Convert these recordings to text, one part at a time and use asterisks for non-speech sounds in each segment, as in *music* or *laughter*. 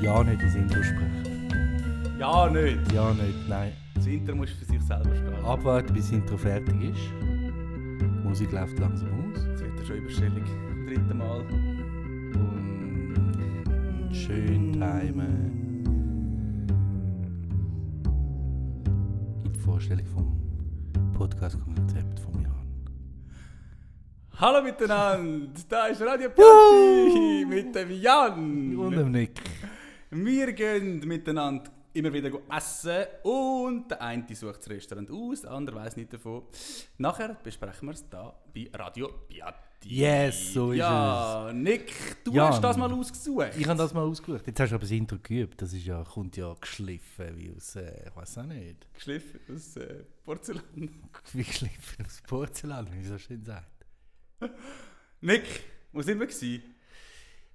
Ja, nicht ins Intro sprechen. Ja, nicht. Ja, nicht, nein. Das Inter muss für sich selber stehen. Abwarten, bis das Intro fertig ist. Die Musik läuft langsam aus. Jetzt wird er schon überstellig. Dritte Mal. Und schön timen. In die Vorstellung vom Podcast-Konzept vom Jan. Hallo miteinander, da ist Radio Piatti mit dem Jan. Und dem Nick. Wir gehen miteinander immer wieder essen und der eine sucht das Restaurant aus, der andere weiß nicht davon. Nachher besprechen wir es da bei Radio Piatti. Yes, so ist ja, Nick, du Jan. hast das mal ausgesucht. Ich habe das mal ausgesucht. Jetzt hast du aber das Intro geübt. Das ist ja, kommt ja geschliffen wie aus, äh, ich weiß auch nicht. geschliffen aus äh, Porzellan. *laughs* Wie geschliffen aus Porzellan, wie so schön sagt. Nick, wo sind wir gewesen?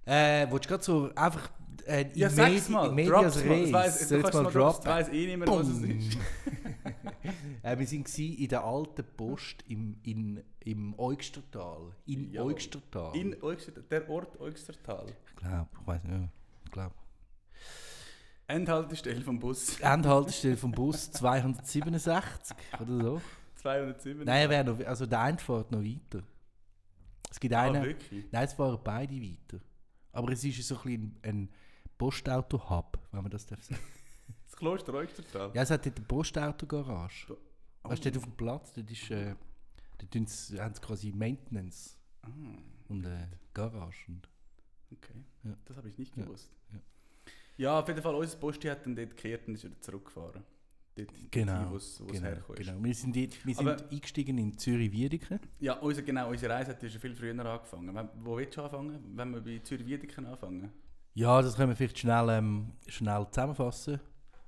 Äh, willst du gerade so einfach äh, Ja, sag's mal, Medias drop's. Res, weiss- soll ich mal droppen, weiss eh nicht mehr, was es ist. *laughs* äh, wir waren in der alten Post im, in, im Eugstertal. In Ja. Eugstertal. In Eugster, der Ort Eugstertal. ich glaube, ich weiß nicht. Ich glaube. Endhaltestelle vom Bus. Endhaltestelle vom Bus *laughs* 267 oder so. 207. Nein, wäre noch, also der eine fährt noch weiter. Es gibt ah, einen. wirklich? Nein, es fahren beide weiter. Aber es ist so ein, bisschen ein Postauto-Hub, wenn man das darf sagen. *laughs* Das Kloster Eugstertal. Ja, es hat dort eine Postauto-Garage. Oh. Weißt du, dort auf dem Platz, dort ist, äh, dort haben sie quasi Maintenance Ah, und äh, Garage. Und, okay. Ja. Das habe ich nicht Ja, gewusst. ja. Ja, auf jeden Fall, unser Posti hat dann dort gekehrt und ist wieder zurückgefahren. Dort, Genau, wo es genau, herkommt. genau. Wir sind, dort, wir sind Aber- eingestiegen in Zürich-Wiedeken. Ja, unser, genau, unsere Reise hat ja schon viel früher angefangen. Wenn, wo willst du anfangen? Wenn wir bei Zürich-Wiedeken anfangen? Ja, das können wir vielleicht schnell, ähm, schnell zusammenfassen.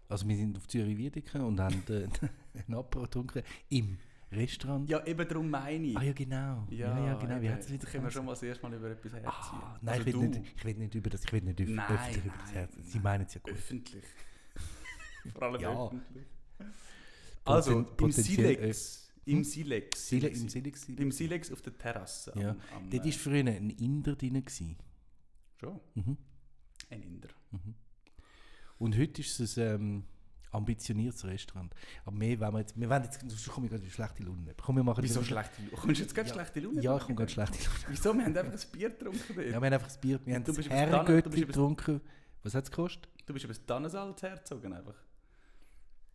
Also wir sind auf Zürich-Wiedeken und haben äh, *laughs* einen Apero getrunken im Restaurant. Ja, eben darum meine ich. Ah ja, genau. Ja, ja, genau. Wie hat es wieder können wir schon mal das erste Mal über etwas herziehen. Ah, nein, Also ich, will du. nicht, ich will nicht über das, ich will nicht öff- Nein, öffentlich über das nein, Herz. Sie nein. meinen es ja gut. Öffentlich. *laughs* Vor allem Ja. öffentlich. Also, im potenziell Silex. Hm? Im Silex. Sile, sind Im Silex. gewesen. Im Silex auf der Terrasse. Ja. Am, am, Dort äh, war früher ein Inder drin. Schon, Mhm. Ein Inder. Und heute ist es ein ähm, ambitioniertes Restaurant. Aber mehr wollen wir jetzt, wir wollen jetzt, sonst komme ich gerade in schlechte Laune. Komm, wir machen Wieso schlechte Laune? Kommst du jetzt gerade Ja. schlechte Laune? Ja, ich komme gerade schlechte Laune. Wieso? Wir haben einfach ein Bier getrunken dort. Ja, wir haben einfach das Bier, wir haben Du das du das- getrunken. Was hat es gekostet? Du bist über das Tannensalz hergezogen einfach.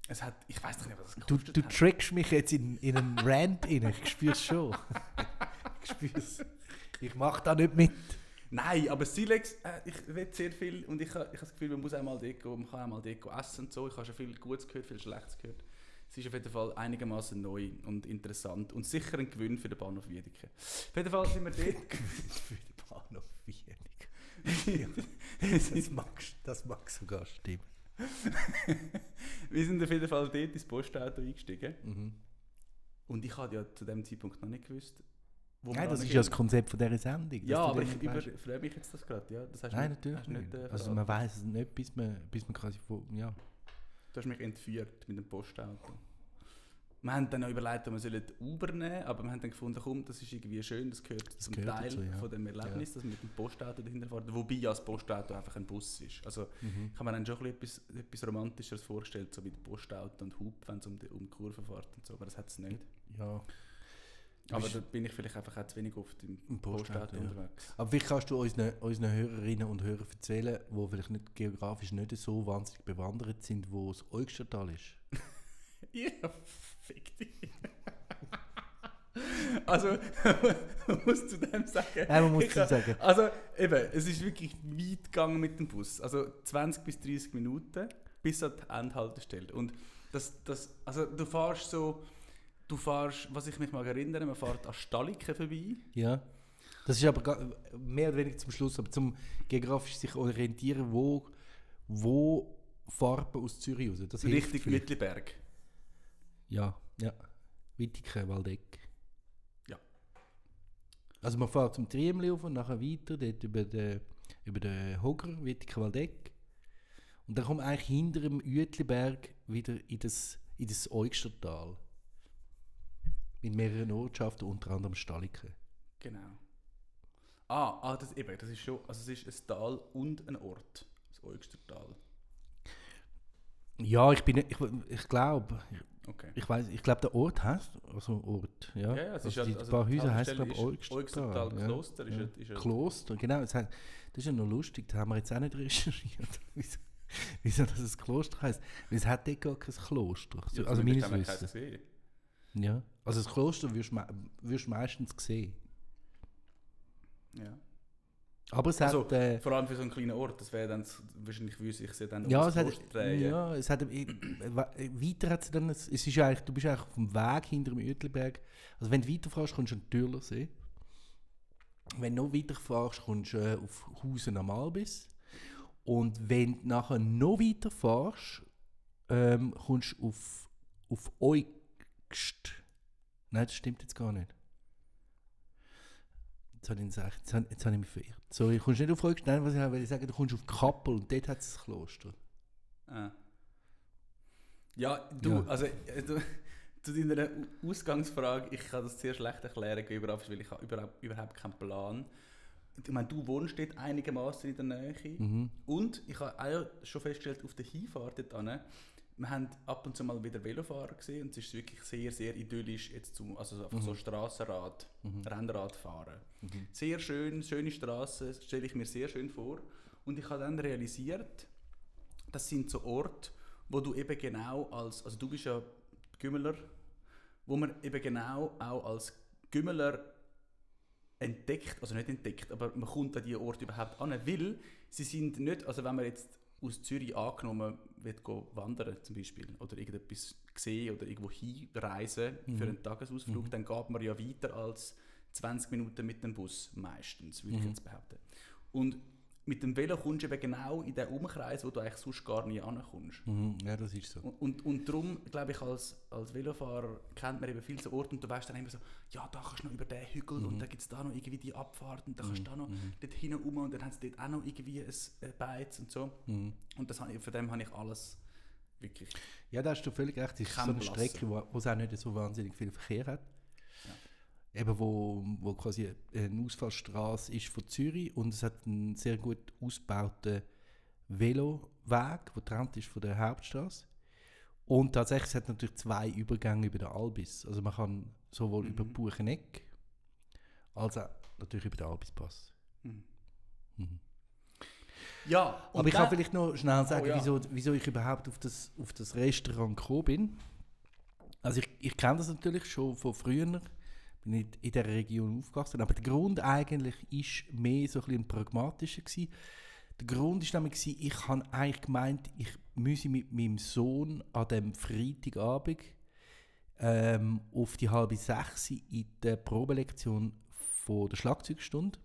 Es hat, ich weiß nicht, was es Du, gekostet du hat. trickst mich jetzt in, in einen Rant rein. Ich spüre es schon. *laughs* ich spüre es. Ich mache da nicht mit. Nein, aber Silex, äh, ich will sehr viel und ich, ich habe das Gefühl, man muss einmal gehen, man kann einmal gehen essen und so. Ich habe schon viel Gutes gehört, viel Schlechtes gehört. Es ist auf jeden Fall einigermaßen neu und interessant und sicher ein Gewinn für den Bahnhof Wiedeke. Auf jeden Fall sind wir dort. Für den Bahnhof Wienig. *laughs* das, mag, das mag sogar stimmen. *laughs* wir sind auf jeden Fall dort ins Postauto eingestiegen Mhm. und ich hatte ja zu dem Zeitpunkt noch nicht gewusst, wir das ist ja das Konzept von dieser Sendung. Ja, aber ich überfreue mich jetzt das gerade. Ja, das Nein, nicht- natürlich du nicht. äh, also man weiß es nicht, bis man, bis man quasi von, ja. Du hast mich entführt mit dem Postauto. Wir haben dann noch überlegt, ob wir sollen Uber nehmen aber wir haben dann gefunden, komm, das ist irgendwie schön, das gehört zum gehört Teil dazu, ja. von dem Erlebnis, dass wir mit dem Postauto dahinter fahren. Wobei ja das Postauto einfach ein Bus ist. Also Mhm. ich habe mir dann schon ein bisschen etwas, etwas Romantischeres vorgestellt, so wie das Postauto und Hub, wenn es um die, um die Kurve fährt und so, aber das hat es nicht. ja. Aber da bin ich vielleicht einfach auch zu wenig oft im, Postauto, ja. unterwegs. Aber wie kannst du unseren, unseren Hörerinnen und Hörern erzählen, die vielleicht nicht geografisch nicht so wahnsinnig bewandert sind, wo das Eugstertal ist? *laughs* Ja, fick dich. *laughs* also, *laughs* man muss zu dem sagen. Nein, man muss zu sagen. Also, eben, es ist wirklich weit gegangen mit dem Bus. Also 20 bis 30 Minuten bis an die Endhaltestelle. Und das, das, also du fährst so, du fährst, was ich mich mal erinnere, man fährt an Stalliken vorbei. Ja. Das ist aber mehr oder weniger zum Schluss, aber zum geografisch sich orientieren, wo, wo Farben aus Zürich raus. Das vielleicht. Mittelberg. Ja, ja. Wittigen, Waldeck. Ja. Also man fährt zum Triemli auf und nachher weiter, dort über den, über den Hogger, Wittigen, Waldeck. Und dann kommt eigentlich hinter dem Uetliberg wieder in das, in das Eugstertal. Mit mehreren Ortschaften, unter anderem Stalliken. Genau. Ah, ah das, eben, das ist schon, also es ist ein Tal und ein Ort. das Eugstertal. Ja, ich bin, ich, ich glaube, Okay. ich weiß, ich glaube der Ort heißt, also Ort, ja. Ja, ja, es ist also ja- die also paar Häuser heißt glaube ist ich Eugstertal ja. Kloster ist ja. ja- ist Kloster, genau. Das, heißt, das ist ja noch lustig, das haben wir jetzt auch nicht *laughs* recherchiert. wieso, das ein Kloster heißt? Weil es hat dort gar kein Kloster. Ja, also meines Wissens. gesehen. Ja. Also das Kloster wirst du meistens sehen. Ja. Aber es Also, hat... Äh, Vor allem für so einen kleinen Ort, das wäre dann, wahrscheinlich würde sich ja dann Ja, es hat, drehen. ja, es hat, äh, weiter hat es dann, es ist ja eigentlich, du bist eigentlich auf dem Weg hinter dem Uetliberg. Also wenn du weiterfährst, kommst du an den Türlersee. Wenn du noch weiterfährst, kommst du äh, auf Hausen am Albis. Und wenn du nachher noch weiterfährst, ähm, kommst du auf, auf Eugst. Nein, das stimmt jetzt gar nicht. Jetzt habe ich, jetzt habe, jetzt habe ich mich verirrt. So, ich kommst nicht auf Eugst, nein, was ich will sagen, du kommst auf Kappel und dort hat es das Kloster. Ah. Ja, du, Ja. also äh, du, *laughs* zu deiner Ausgangsfrage, ich kann das sehr schlecht erklären, überhaupt, weil ich habe überhaupt, überhaupt keinen Plan. Ich meine, du wohnst dort einigermaßen in der Nähe. Mhm. Und ich habe auch schon festgestellt, auf der Hinfahrt dorthin, wir haben ab und zu mal wieder Velofahrer gesehen und es ist wirklich sehr, sehr idyllisch jetzt zum, also einfach so Strassenrad, Rennrad fahren. Sehr schön, schöne Straßen, stelle ich mir sehr schön vor. Und ich habe dann realisiert, das sind so Orte, wo du eben genau als, also du bist ja Gümmeler, wo man eben genau auch als Gümmeler entdeckt, also nicht entdeckt, aber man kommt an diese Orte überhaupt an, weil sie sind nicht, also wenn man jetzt aus Zürich angenommen wird go wandern zum Beispiel oder irgendetwas sehen oder irgendwo hinreisen für einen Tagesausflug, dann geht man ja weiter als 20 Minuten mit dem Bus meistens, würde ich jetzt behaupten. Und mit dem Velo kommst du eben genau in den Umkreis, wo du eigentlich sonst gar nie ankommst. Mhm. Ja, das ist so. Und, und, und darum, glaube ich, als, als Velofahrer kennt man eben viele so Orte und du weißt dann immer so, ja, da kannst du noch über den Hügel und dann gibt es da noch irgendwie die Abfahrt und dann kannst du da noch dort hinten rum und dann haben sie dort auch noch irgendwie ein äh, Beiz und so. Mhm. Und das, habe ich- von dem habe ich alles wirklich... Ja, da hast du völlig recht. Es ist so eine. Strecke, wo, wo es auch nicht so wahnsinnig viel Verkehr hat. Eben wo, wo quasi eine Ausfallstraße ist von Zürich und es hat einen sehr gut ausgebauten Veloweg, der getrennt ist von der Hauptstraße. Und tatsächlich es hat natürlich zwei Übergänge über den Albis. Also man kann sowohl über Bucheneck als auch natürlich über den Albispass. Ja, und Aber ich kann vielleicht noch schnell sagen, Oh, ja. wieso, wieso ich überhaupt auf das, auf das Restaurant gekommen bin. Also ich, ich kenne das natürlich schon von früher, bin in, in dieser Region aufgewachsen, aber der Grund eigentlich ist mehr so ein pragmatischer gewesen. Der Grund ist nämlich gewesen, ich habe eigentlich gemeint, ich müsse mit meinem Sohn an dem Freitagabend ähm, auf die halbe sechs in der Probelektion von der Schlagzeugstunde.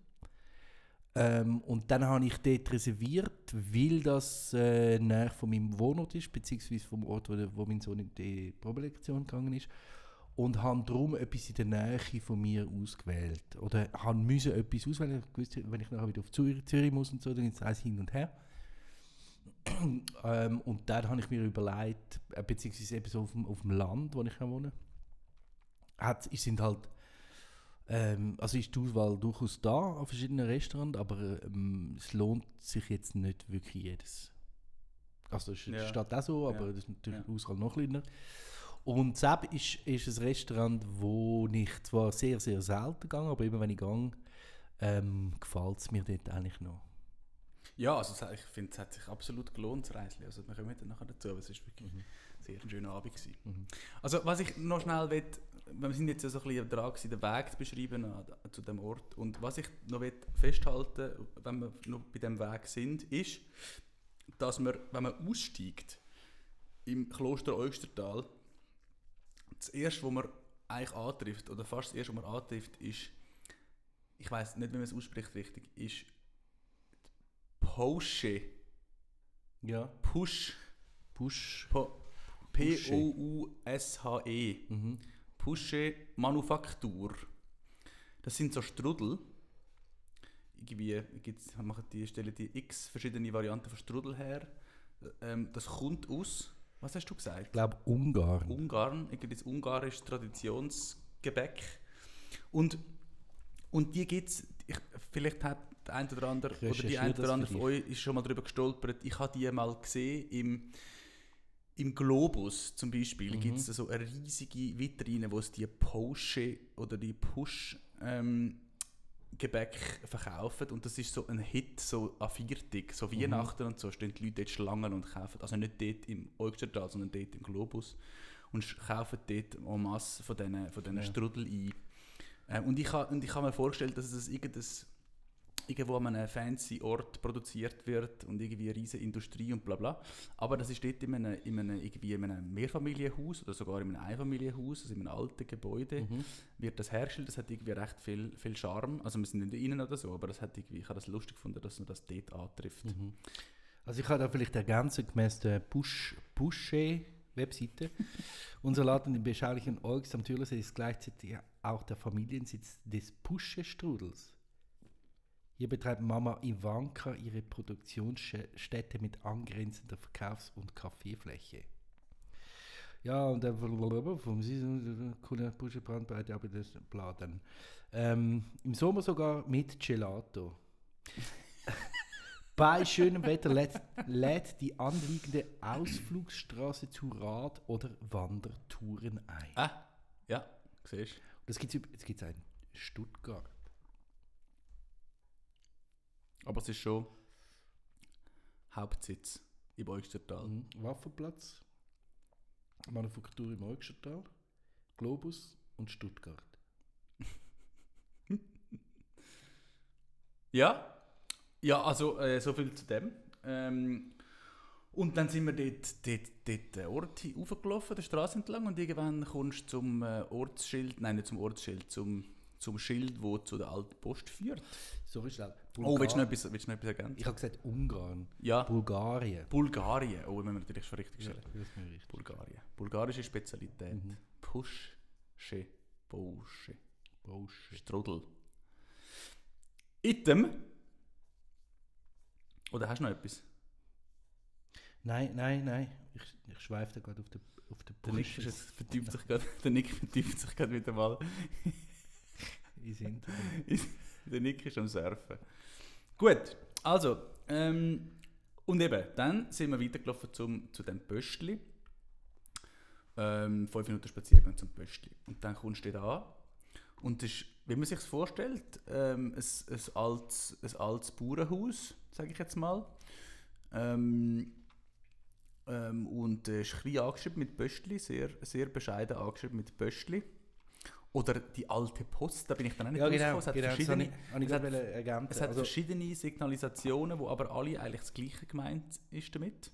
Ähm, und dann habe ich dort reserviert, weil das äh, näher von meinem Wohnort ist, beziehungsweise vom Ort, wo, wo mein Sohn in die Probelektion gegangen ist. Und habe darum etwas in der Nähe von mir ausgewählt. Oder habe müssen etwas auswählen. Ich wusste, wenn ich nachher wieder auf Zürich, Zürich muss und so, dann ist es hin und her. ähm, und dann habe ich mir überlegt, äh, beziehungsweise eben so auf dem, auf dem Land, wo ich wohne, hat, es sind halt ähm, also ist die Auswahl durchaus da an verschiedenen Restaurants, aber ähm, es lohnt sich jetzt nicht wirklich jedes. Also es Ja. steht auch so, aber Ja. das ist natürlich Ja. die Auswahl noch kleiner. Und Zeb ist, ist ein Restaurant, wo ich zwar sehr, sehr selten gehe, aber immer wenn ich gehe, ähm, gefällt es mir dort eigentlich noch. Ja, also ich finde, es hat sich absolut gelohnt, das Reisen. Also wir kommen dann nachher dazu, aber es war wirklich Mhm. sehr ein schöner Abend. Gewesen. Also was ich noch schnell will, wir sind jetzt ja so ein bisschen dran gewesen, den Weg zu beschreiben an, zu dem Ort. Und was ich noch will festhalten wenn wir noch bei dem Weg sind, ist, dass man, wenn man aussteigt im Kloster Eustertal, das erste, was man eigentlich antrifft, oder fast das erste, was man antrifft, ist, ich weiß nicht, wie man es ausspricht richtig, ist Porsche. Ja. Push. Push. Po- P-O-U-S-H-E. Mhm. Pusche Manufaktur. Das sind so Strudel. Irgendwie gibt's, machen die, stellen die x verschiedene Varianten von Strudel her. Ähm, das kommt aus, was hast du gesagt? Ich glaube Ungarn. Ungarn, irgendwie das ungarische Traditionsgebäck. Und, und die gibt es, vielleicht hat, der eine oder andere oder die eine oder andere von euch ist schon mal darüber gestolpert. Ich habe die mal gesehen im, im Globus zum Beispiel. Mhm. Gibt es so eine riesige Vitrine, wo es die Porsche oder die Push ähm, Gebäck verkaufen und das ist so ein Hit, so an Viertig, so Mhm. Weihnachten und so, stehen die Leute dort Schlangen und kaufen, also nicht dort im Oystertal, sondern dort im Globus und kaufen dort en masse von diesen, von Ja. Strudel ein. Und, ich ha, und ich habe mir vorgestellt, dass es irgendein, irgendwo an einem fancy Ort produziert wird und irgendwie eine riesige Industrie und bla bla. Aber das ist dort in einem, in einem, irgendwie in einem Mehrfamilienhaus oder sogar in einem Einfamilienhaus, also in einem alten Gebäude, Mhm. wird das hergestellt. Das hat irgendwie recht viel, viel Charme. Also wir sind nicht innen oder so, aber das hat irgendwie, ich habe das lustig gefunden, dass man das dort antrifft. Mhm. Also ich kann da vielleicht ergänzen, gemäß der Push, Pusche-Webseite. *laughs* Unser Laden im beschaulichen Orgs am Türlesee ist gleichzeitig auch der Familiensitz des Pusche-Strudels. Hier betreibt Mama Ivanka ihre Produktionsstätte mit angrenzender Verkaufs- und Kaffeefläche. Ja, und dann vom coole Pusche Brandbreite, aber das bla dann. Ähm, Im Sommer sogar mit Gelato. *laughs* Bei schönem Wetter lädt, lädt die anliegende Ausflugsstraße zu Rad- oder Wandertouren ein. Ah, ja, siehst du. Das gibt's, gibt es in Stuttgart. Aber es ist schon Hauptsitz im Oystertal. Mhm. Waffenplatz, Manufaktur im Olgstertal, Globus und Stuttgart. *laughs* Ja, ja also äh, so viel zu dem. Ähm, und dann sind wir dort, dort, dort den Ort raufgelaufen, der Straße entlang und irgendwann kommst du zum äh, Ortsschild, nein nicht zum Ortsschild, zum, zum Schild, wo zu der alten Post führt. Sorry, schnell. Oh, willst du noch etwas, willst du noch etwas ergänzen? Ich habe gesagt Ungarn. Ja, Bulgarien. Bulgarien. Oh, wenn wir natürlich schon richtig Ja, stellen. das ist mir richtig. Bulgarien. Bulgarische Spezialität. Mhm. Pusche, Bosche, Bullshit. Strudel. Item. Oder hast du noch etwas? Nein, nein, nein. Ich, ich schweife da gerade auf den auf den Der Nick, ist vertieft sich der Nick vertieft sich gerade wieder mal. Ins Internet. *laughs* der Nick ist am Surfen. Gut, also, ähm, und eben, dann sind wir weitergelaufen zum, zu dem Pöstli. Ähm, fünf Minuten Spaziergang zum Pöstli. Und dann kommst du da an. Und das ist, wie man sich vorstellt, ähm, ein, ein, altes, ein altes Bauernhaus, sage ich jetzt mal. Ähm, ähm, und äh, ist ein bisschen angeschrieben mit Pöstli, sehr, sehr bescheiden angeschrieben mit Pöstli. Oder die alte Post, da bin ich dann auch nicht Ja, genau. Es hat genau das habe verschiedene, ich, habe ich es hat- es hat also, verschiedene Signalisationen, wo aber alle eigentlich das Gleiche gemeint ist damit.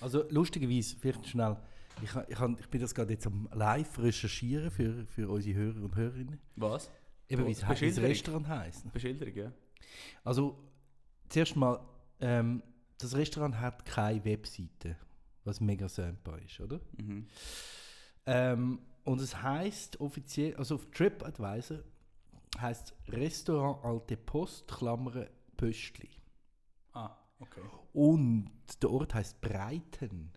also lustigerweise, vielleicht schnell, ich, ich, ich bin das gerade jetzt am live recherchieren für, für unsere Hörer und Hörerinnen. Was? Eben, wie es das. Restaurant heisst. Beschilderung, ja? Also, zuerst mal, ähm, das Restaurant hat keine Webseite, was mega simpel ist, oder? Mhm. Ähm, und es heißt offiziell, also auf TripAdvisor heißt Restaurant Alte Post, Klammern Pöstli. Ah, okay. Und der Ort heißt Breiten.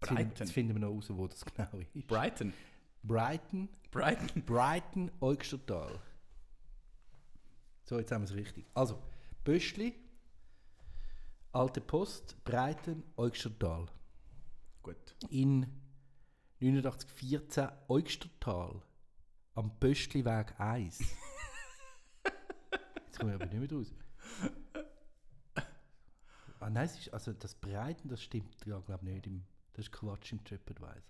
Breiten. Jetzt finden wir noch raus, wo das genau ist. Brighton. Brighton, Brighton. Brighton, Eugstertal. So, jetzt haben wir es richtig. Also, Pöstli, Alte Post, Breiten, Eugstertal. Gut. In 8914 Eugstertal am Pöstliweg 1. *laughs* Jetzt kommen wir aber nicht mehr raus. Ah, nein, es ist, also das Breiten, das stimmt ja, glaube ich, nicht. Im, das ist Quatsch im TripAdvisor.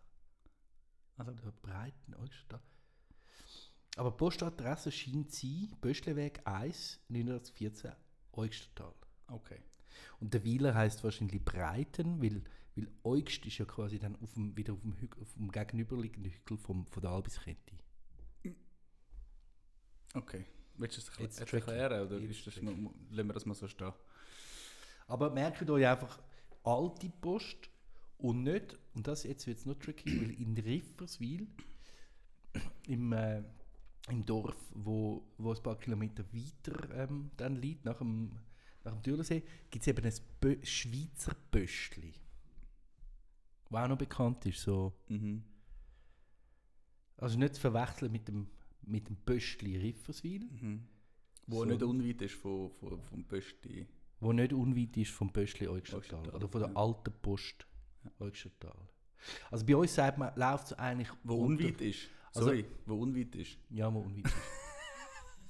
Also, Der Breiten, Eugstertal. Aber Postadresse scheint zu sein, Pöstliweg 1, 1914, Eugstertal. okay. Und der Weiler heißt wahrscheinlich Breiten, weil, weil Eugst ist ja quasi dann auf dem, wieder auf dem, Hü auf dem gegenüberliegenden Hügel vom, von der Albiskette. Okay. Willst du es Jetzt tricky. erklären oder Jetzt ist das, mu- lassen wir das mal so stehen? Aber merkt euch einfach alte Post und nicht, und das jetzt wird es noch tricky, weil in Rifferswil, im, äh, im Dorf, wo, wo ein paar Kilometer weiter ähm, dann liegt, nach dem, nach dem Türlensee, gibt es eben ein Bö Schweizer Pöstli. Was auch noch bekannt ist, so Mhm. Also nicht zu verwechseln mit dem, mit dem Pöstli Rifferswil. Mhm. Wo So. nicht unweit ist von, von, vom Pösti. wo nicht unweit ist vom Eugstertal. Eugstertal, Oder von der ja. alten Post Eugstertal. Also bei uns sagt man, läuft es eigentlich... Wo unter- unweit ist. Also- Sorry, wo unweit ist. Ja, wo unweit ist.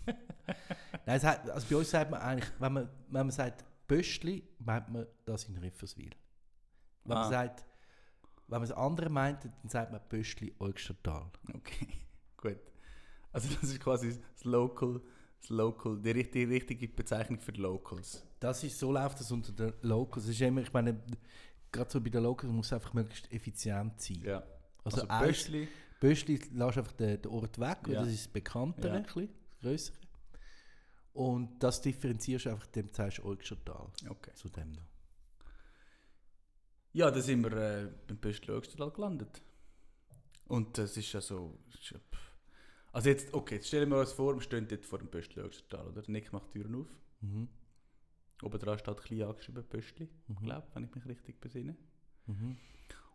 *laughs* Nein, es hat, also bei uns sagt man eigentlich, wenn man, wenn man sagt Pöstli, meint man das in Rifferswil. Wenn Ah. man sagt, wenn man das andere meint, dann sagt man Pöstli Eugstertal. Okay, *laughs* gut. Also das ist quasi das Local, das Local, die richtige, richtige Bezeichnung für die Locals. Das ist, so läuft das unter den Locals. Es ist immer, ich meine, gerade so bei den Locals muss es einfach möglichst effizient sein. Ja. Also, Also, Pöstli, Pöstli lässt einfach den, den Ort weg, weil Ja. das ist das Bekanntere, Ja. ein bisschen, das Grössere. Und das differenzierst du einfach, dem sagst du Eugstertal okay. zu dem noch. Ja, da sind wir äh, beim Pöstli Öxtal gelandet. Und das ist ja so... Also jetzt, okay, jetzt stellen wir uns vor, wir stehen dort vor dem Pöstli Öxtal, oder? Nick macht die Türen auf. Mhm. Oben dran steht klein angeschrieben Pöstli, Mhm. glaube wenn ich mich richtig besinne. Mhm.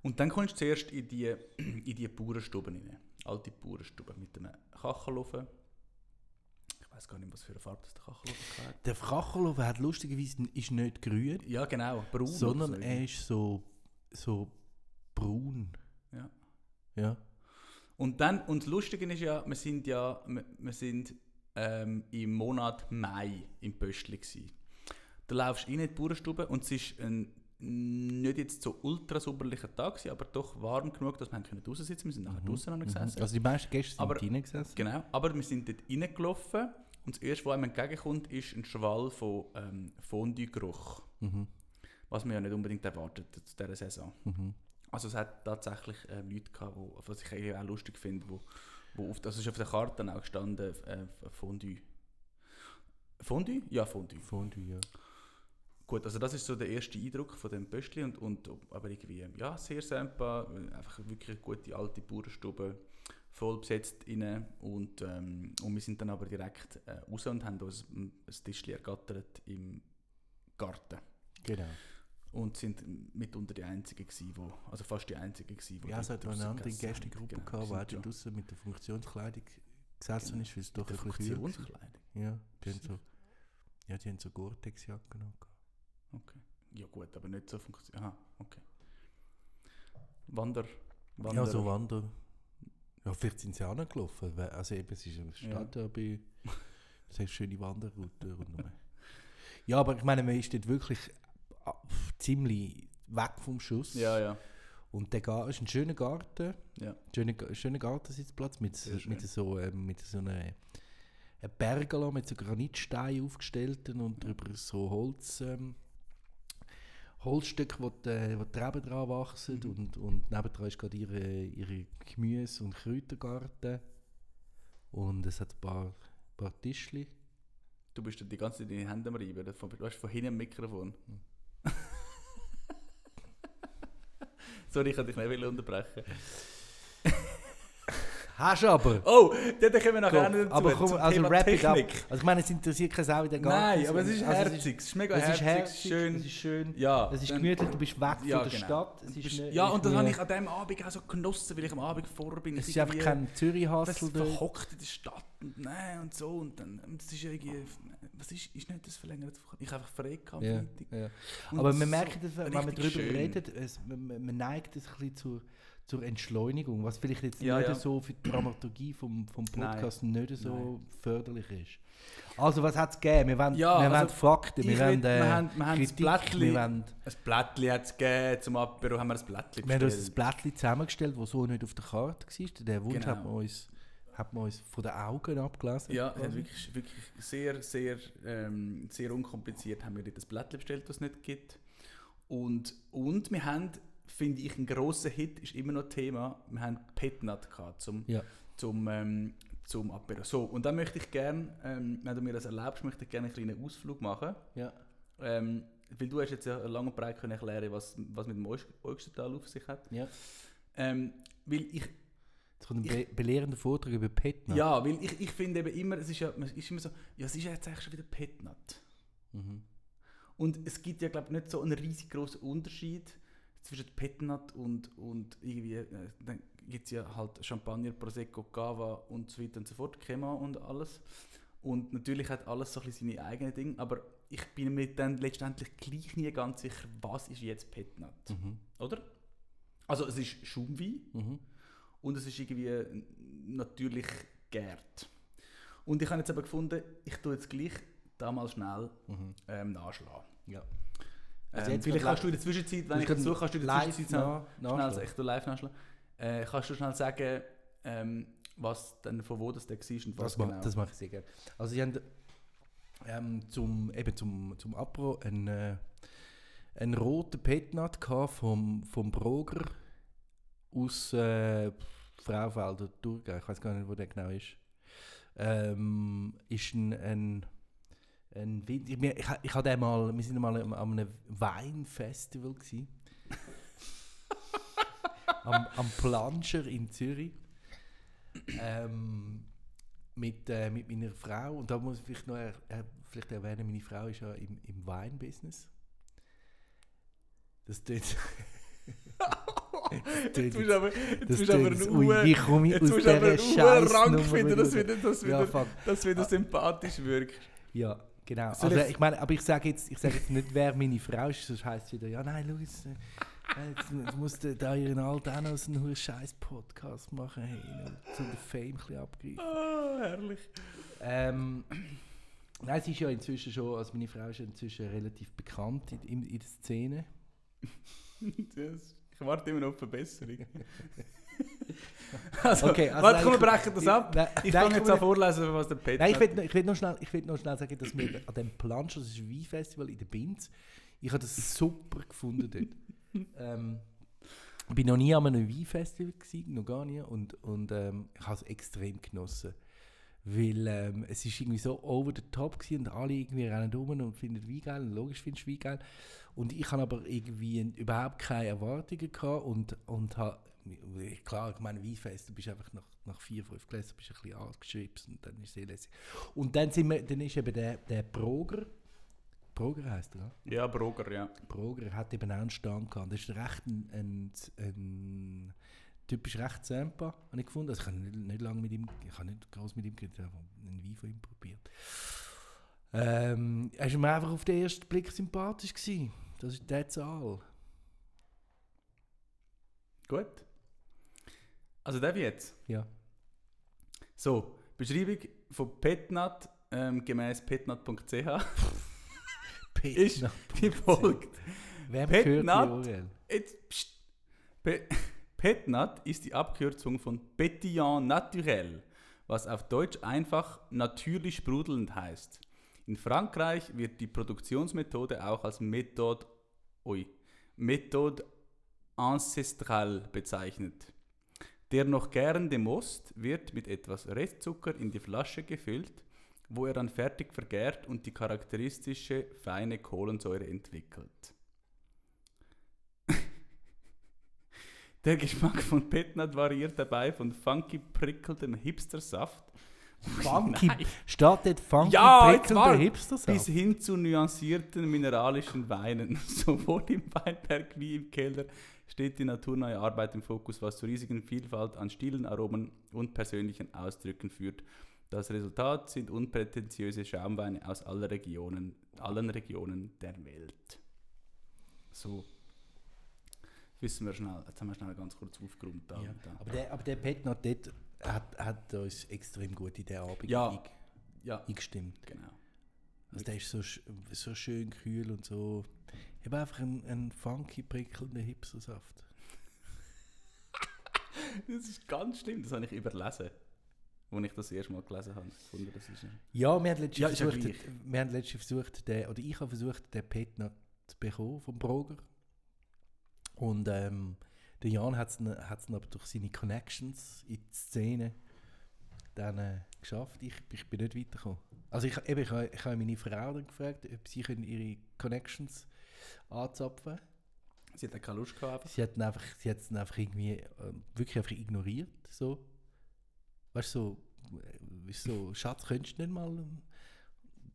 Und dann kommst du zuerst in die, *clears throat* in die Bauernstube rein. Alte Bauernstube mit einem Kachelofen. Ich weiß gar nicht, was für eine Farbe das der Kachelofen hat. Der Kachelofen hat lustigerweise ist nicht grün, Ja, genau, braun. sondern so. er ist so, so braun. Ja. Ja. Und dann, und das Lustige ist ja, wir sind ja, wir, wir sind ähm, im Monat Mai im Pöstli gsi. Da laufst du rein in die Bauernstube und es ist ein nicht jetzt so ultra sommerlicher Tag gewesen, aber doch warm genug, dass wir können draußen sitzen. Wir sind nachher draußen noch gesessen. Also die meisten Gäste sind Aber- drinnen gesessen. Genau, aber wir sind dort reingelaufen und das erste, was einem entgegenkommt, ist ein Schwall von ähm, Fondue-Geruch. Mhm. Was man ja nicht unbedingt erwartet zu dieser Saison. Mhm. Also es hat tatsächlich ähm, Leute gehabt, wo, was ich eigentlich auch lustig finde, wo, wo auf, also ist auf der Karte auch gestanden, äh, Fondue. Fondue? Ja, Fondue. Fondue, ja. Gut, also das ist so der erste Eindruck von dem Pöstli und, und aber irgendwie, ja, sehr sympa, einfach wirklich eine gute alte Bauernstube, voll besetzt rein und, ähm, und wir sind dann aber direkt äh, raus und haben uns ein, ein Tischchen ergattert im Garten Genau. und sind mitunter die Einzigen gewesen, wo, also fast die Einzigen gewesen, wo Ja, es hat eine andere. Gästegruppe Genau, gehabt, die auch ja draussen mit der Funktionskleidung gesessen Genau. ist, weil es doch ein. Funktionskleidung. Ja, die haben so, ja, die haben so Gore-Tex-Jacken. Okay. Ja gut, aber nicht so funktioniert. Aha, okay. Wander, Wander. Ja, so Wander. Ja, vielleicht sind sie auch noch gelaufen. Also eben, es ist eine Stadt, ja. bei es hat schöne Wanderroute rundherum. ja, aber ich meine, man ist dort wirklich ah, ziemlich weg vom Schuss. Ja, ja. Und der Gar ist ein schöner Garten, Ja. schöner, schöner Gartensitzplatz mit, Sehr schön. mit so, ähm, mit so einer ein Pergola mit so Granitsteinen aufgestellten und drüber so Holz, ähm, Holzstücke, wo die, wo die Reben dran wachsen Mhm. und, und nebendran ist gerade ihre, ihre Gemüse- und Kräutergarten und es hat ein paar, paar Tischli. Du bist die ganze Zeit in die Hände am Reiben. Du hast- von hinten ein Mikrofon. Hm. *laughs* Sorry, ich wollte dich nicht unterbrechen. *laughs* Hast du aber! Oh, dort kommen wir nachher noch aber komm, also Thema wrap it up. Technik. Also ich meine, es interessiert keine Sau in den Garten. Nein, aber es ist Also herzig. Es ist mega Es ist herzig, schön. es ist schön. Ja, Es ist dann- gemütlich, du bist weg Ja, von der genau. Stadt. Es ist nicht- ja, und das habe ich an diesem Abend auch so genossen, weil ich am Abend vor bin. Es ist einfach kein Zürich-Hassel das dort. verhockt in der Stadt und nein und so und dann das ist irgendwie was ist ist nicht das verlängerte ich habe einfach frei gehabt ja. Und Aber wir so merken, dass, wenn man darüber schön. redet, es, man, man man neigt es ein bisschen zur, zur Entschleunigung, was vielleicht jetzt Ja, nicht ja. so für die Dramaturgie vom, vom Nein. Podcast nicht so Nein. förderlich ist. Also was hat es gegeben? Wir wollen, Ja, wir also, wollen Fakten, wir wollen äh, wir haben- wir haben das Kritik, Blättli- wir, wollen, Ein Blättli hat es gegeben, zum Apero haben wir ein Blättli wir haben uns bestellt. das Blättchen zusammengestellt, das so nicht auf der Karte war. Der Wunsch Genau. hat, man uns, hat man uns von den Augen abgelesen. Ja, quasi. wirklich, wirklich sehr, sehr, ähm, sehr unkompliziert haben wir das Blättli bestellt, das es nicht gibt. Und, und wir haben, finde ich, ein grosser Hit ist immer noch Thema, wir haben Petnat gehabt zum, Ja. zum, ähm, zum Apero. So, und dann möchte ich gerne, ähm, wenn du mir das erlaubst, möchte ich gerne einen kleinen Ausflug machen. Ja. Ähm, weil du hast jetzt ja lang und breit können erklären, was, was mit dem Eugstertal auf sich hat. Ja. Ähm, weil ich Jetzt kommt ein be belehrender Vortrag über Petna. Ja, weil ich, ich finde eben immer, es ist ja es ist immer so, ja, es ist ja jetzt eigentlich schon wieder Petnat. Mhm. Und es gibt ja, glaube ich, nicht so einen riesig großen Unterschied zwischen Petnat und, und irgendwie, äh, dann gibt es ja halt Champagner, Prosecco, Cava und so weiter und so fort, Crema und alles. Und natürlich hat alles so ein bisschen seine eigenen Dinge, aber ich bin mir dann letztendlich gleich nie ganz sicher, was ist jetzt Petnat, Mhm. oder? Also es ist Schaumwein Mhm. und es ist irgendwie natürlich gärt. Und ich habe jetzt aber gefunden, ich tue jetzt gleich da mal schnell Mhm. ähm, nachschlagen. Ja. Ähm, Also jetzt vielleicht kannst du in der Zwischenzeit, wenn ich dazu kannst du in der live Zwischenzeit schnell, nachschlagen. schnell, ich tu live nachschlagen. Äh, kannst du schnell sagen, ähm, was denn, von wo das der war und was Das, genau? das mache ich sehr gerne. Also sie haben ähm, zum, eben zum, zum Apro einen, äh, einen roten Petnat vom, vom Broger aus äh, Fraufelder, Thurgau. Ich weiß gar nicht, wo der genau ist. Ähm, ist ein, ein, ein Wind ich, wir- ich, ich hatte den mal, wir sind mal an einem Weinfestival gsi. *laughs* am, am Planscher in Zürich. Ähm, mit, äh, mit meiner Frau. Und da muss ich vielleicht noch er, äh, vielleicht erwähnen, meine Frau ist ja im, im Weinbusiness. Das tut. *laughs* Jetzt musst du aber, jetzt das musst du aber einen Uhr- wie komme ich jetzt aus musst du aber dieser einen Scheißnummer finden, dass wieder wieder, dass Ja, wieder, fuck. dass wieder sympathisch wirkt. Ja, genau. Soll Also, ich- ich meine, aber ich sage jetzt, ich sage jetzt nicht, wer meine Frau ist, sonst heisst es wieder, ja, nein, jetzt, äh, jetzt, jetzt muss der, da ihren Alten auch noch so einen scheiß Podcast machen, hey, zu der Fame ein bisschen abgreifen. Ah, herrlich. Ähm, *clears throat* nein, sie ist ja inzwischen schon, also meine Frau ist ja inzwischen relativ bekannt in, in, in der Szene. Das, ich warte immer noch auf Verbesserung. *laughs* *laughs* also, Okay, also warte, komm, wir brechen das ab. Nein, Ich fange jetzt an vorlesen, was der Peter Nein, ich will, noch- ich will noch schnell, ich will noch schnell sagen, dass wir an dem Plancher, das ist ein Weinfestival in der Binz, ich habe das super gefunden dort. *laughs* ähm, ich bin noch nie an einem Weinfestival gewesen, noch gar nie, und, und ähm, ich habe es extrem genossen. Weil ähm, es ist irgendwie so over the top gewesen und alle irgendwie rennen rum und finden Wein geil, und logisch findest du Wein geil. Und ich habe aber irgendwie überhaupt keine Erwartungen gehabt und, und habe, klar, ich meine, Weinfest, du bist einfach nach, nach vier, fünf Gläsern bist ein bisschen angeschwipst und dann ist es sehr lässig. Und dann, sind wir, dann ist eben der, der Broger, Broger heisst er, ja? Ja, Broger, ja. Broger hat eben auch einen Stand gehabt. Das ist recht ein, ein, ein typisch recht Sampa, habe ich gefunden. Also ich habe nicht, nicht lange mit ihm, ich habe nicht groß mit ihm geredet, aber einen Wein von ihm probiert. Ähm, er war mir einfach auf den ersten Blick sympathisch gewesen. Das ist der Zahl. Gut. Also der jetzt. Ja. So, Beschreibung von Petnat ähm, gemäß petnat.ch ist Petnat. wie folgt. Wem Petnat? Jetzt, pst. Pe *laughs* Petnat ist die Abkürzung von Pétillant Naturel, was auf Deutsch einfach natürlich sprudelnd heißt. In Frankreich wird die Produktionsmethode auch als Methode, ui, Methode ancestrale bezeichnet. Der noch gärende Most wird mit etwas Restzucker in die Flasche gefüllt, wo er dann fertig vergärt und die charakteristische feine Kohlensäure entwickelt. *laughs* Der Geschmack von Petnat variiert dabei von funky prickelndem Hipstersaft Funky. Nein. Steht dort Funky Ja, jetzt prickelnder warte. hipster bis hin zu nuancierten mineralischen Weinen. *laughs* Sowohl im Weinberg wie im Keller steht die naturnahe Arbeit im Fokus, was zur riesigen Vielfalt an Stilen, Aromen und persönlichen Ausdrücken führt. Das Resultat sind unprätentiöse Schaumweine aus aller Regionen, allen Regionen der Welt. So. Wissen wir schnell, jetzt haben wir schnell ganz kurz aufgeräumt. Da, Ja. da. Aber, der, aber der Petnat dort hat, hat uns extrem gut in den Abend Ja. eing- ja, eingestimmt. genau. Also der ist so, so schön kühl und so. Ich habe einfach einen, einen funky, prickelnden Hipstersaft. *laughs* Das ist ganz schlimm, das habe ich überlesen. Als ich das erste Mal gelesen habe. Fand, das ist Ja, wir haben letztens Ja, versucht, wir haben letztens versucht den, oder ich habe versucht, den Petnat zu bekommen vom Broger. Und ähm, der Jan hat es aber durch seine Connections in die Szene dann äh, geschafft. Ich, ich bin nicht weitergekommen. Also ich, eben, ich, habe- ich habe meine Frau dann gefragt, ob sie können ihre Connections anzapfen Sie hat keine Lust gehabt. einfach. Sie hat einfach, sie hat einfach irgendwie äh, wirklich einfach ignoriert. So. Weißt du, so, äh, so, Schatz, könntest du nicht mal. ähm,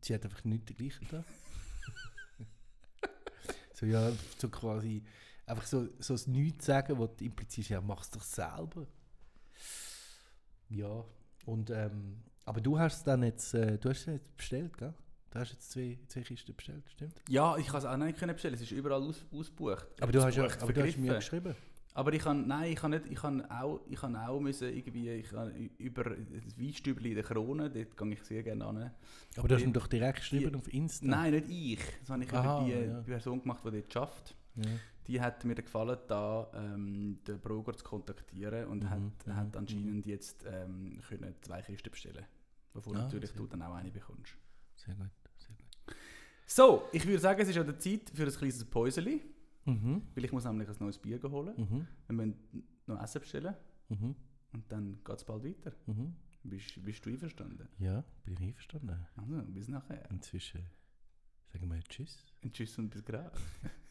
Sie hat einfach nichts dergleichen da. *laughs* so, ja, so quasi, einfach so, so das Nichts sagen, was du implizierst, ja, mach's doch selber. Ja, und ähm, Aber du hast es dann jetzt, äh, du hast es jetzt bestellt, gell? Du hast jetzt zwei, zwei Kisten bestellt, stimmt? Ja, ich kann es auch nicht können bestellen. Es ist überall aus, ausgebucht. Aber du hast, ja, aber du hast mir geschrieben. Aber ich kann, nein, ich kann nicht, ich kann auch, ich kann auch müssen irgendwie, ich kann über das Weinstübli in der Krone, dort gehe ich sehr gerne an. Aber du hast ihm doch direkt geschrieben die- auf Insta. Nein, nicht ich. Das habe ich Aha, über die, ja. Person gemacht, die dort arbeitet. Ja. Die hat mir gefallen, da ähm, den Broger zu kontaktieren und Mhm, hat, mhm, hat anscheinend jetzt ähm, können zwei Kisten bestellen Bevor Ah, natürlich du dann auch eine bekommst. Sehr gut, sehr gut. So, ich würde sagen, es ist an der Zeit für ein kleines Päuseli, Mhm, weil ich muss nämlich ein neues Bier holen. mhm, Wir müssen noch Essen bestellen mhm, und dann geht es bald weiter. mhm. Bist, bist du einverstanden? Ja, bin ich einverstanden. Also, bis nachher. Inzwischen sagen wir Tschüss. Und tschüss und bis gleich. *laughs*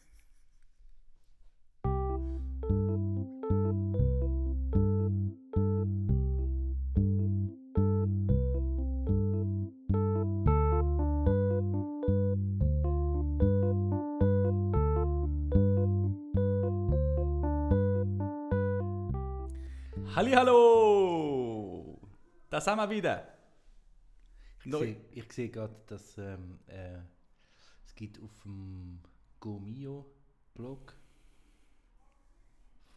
Hallo, da sind wir wieder. Ich Neu- sehe, ich sehe gerade, dass ähm, äh, es gibt auf dem Gomio-Blog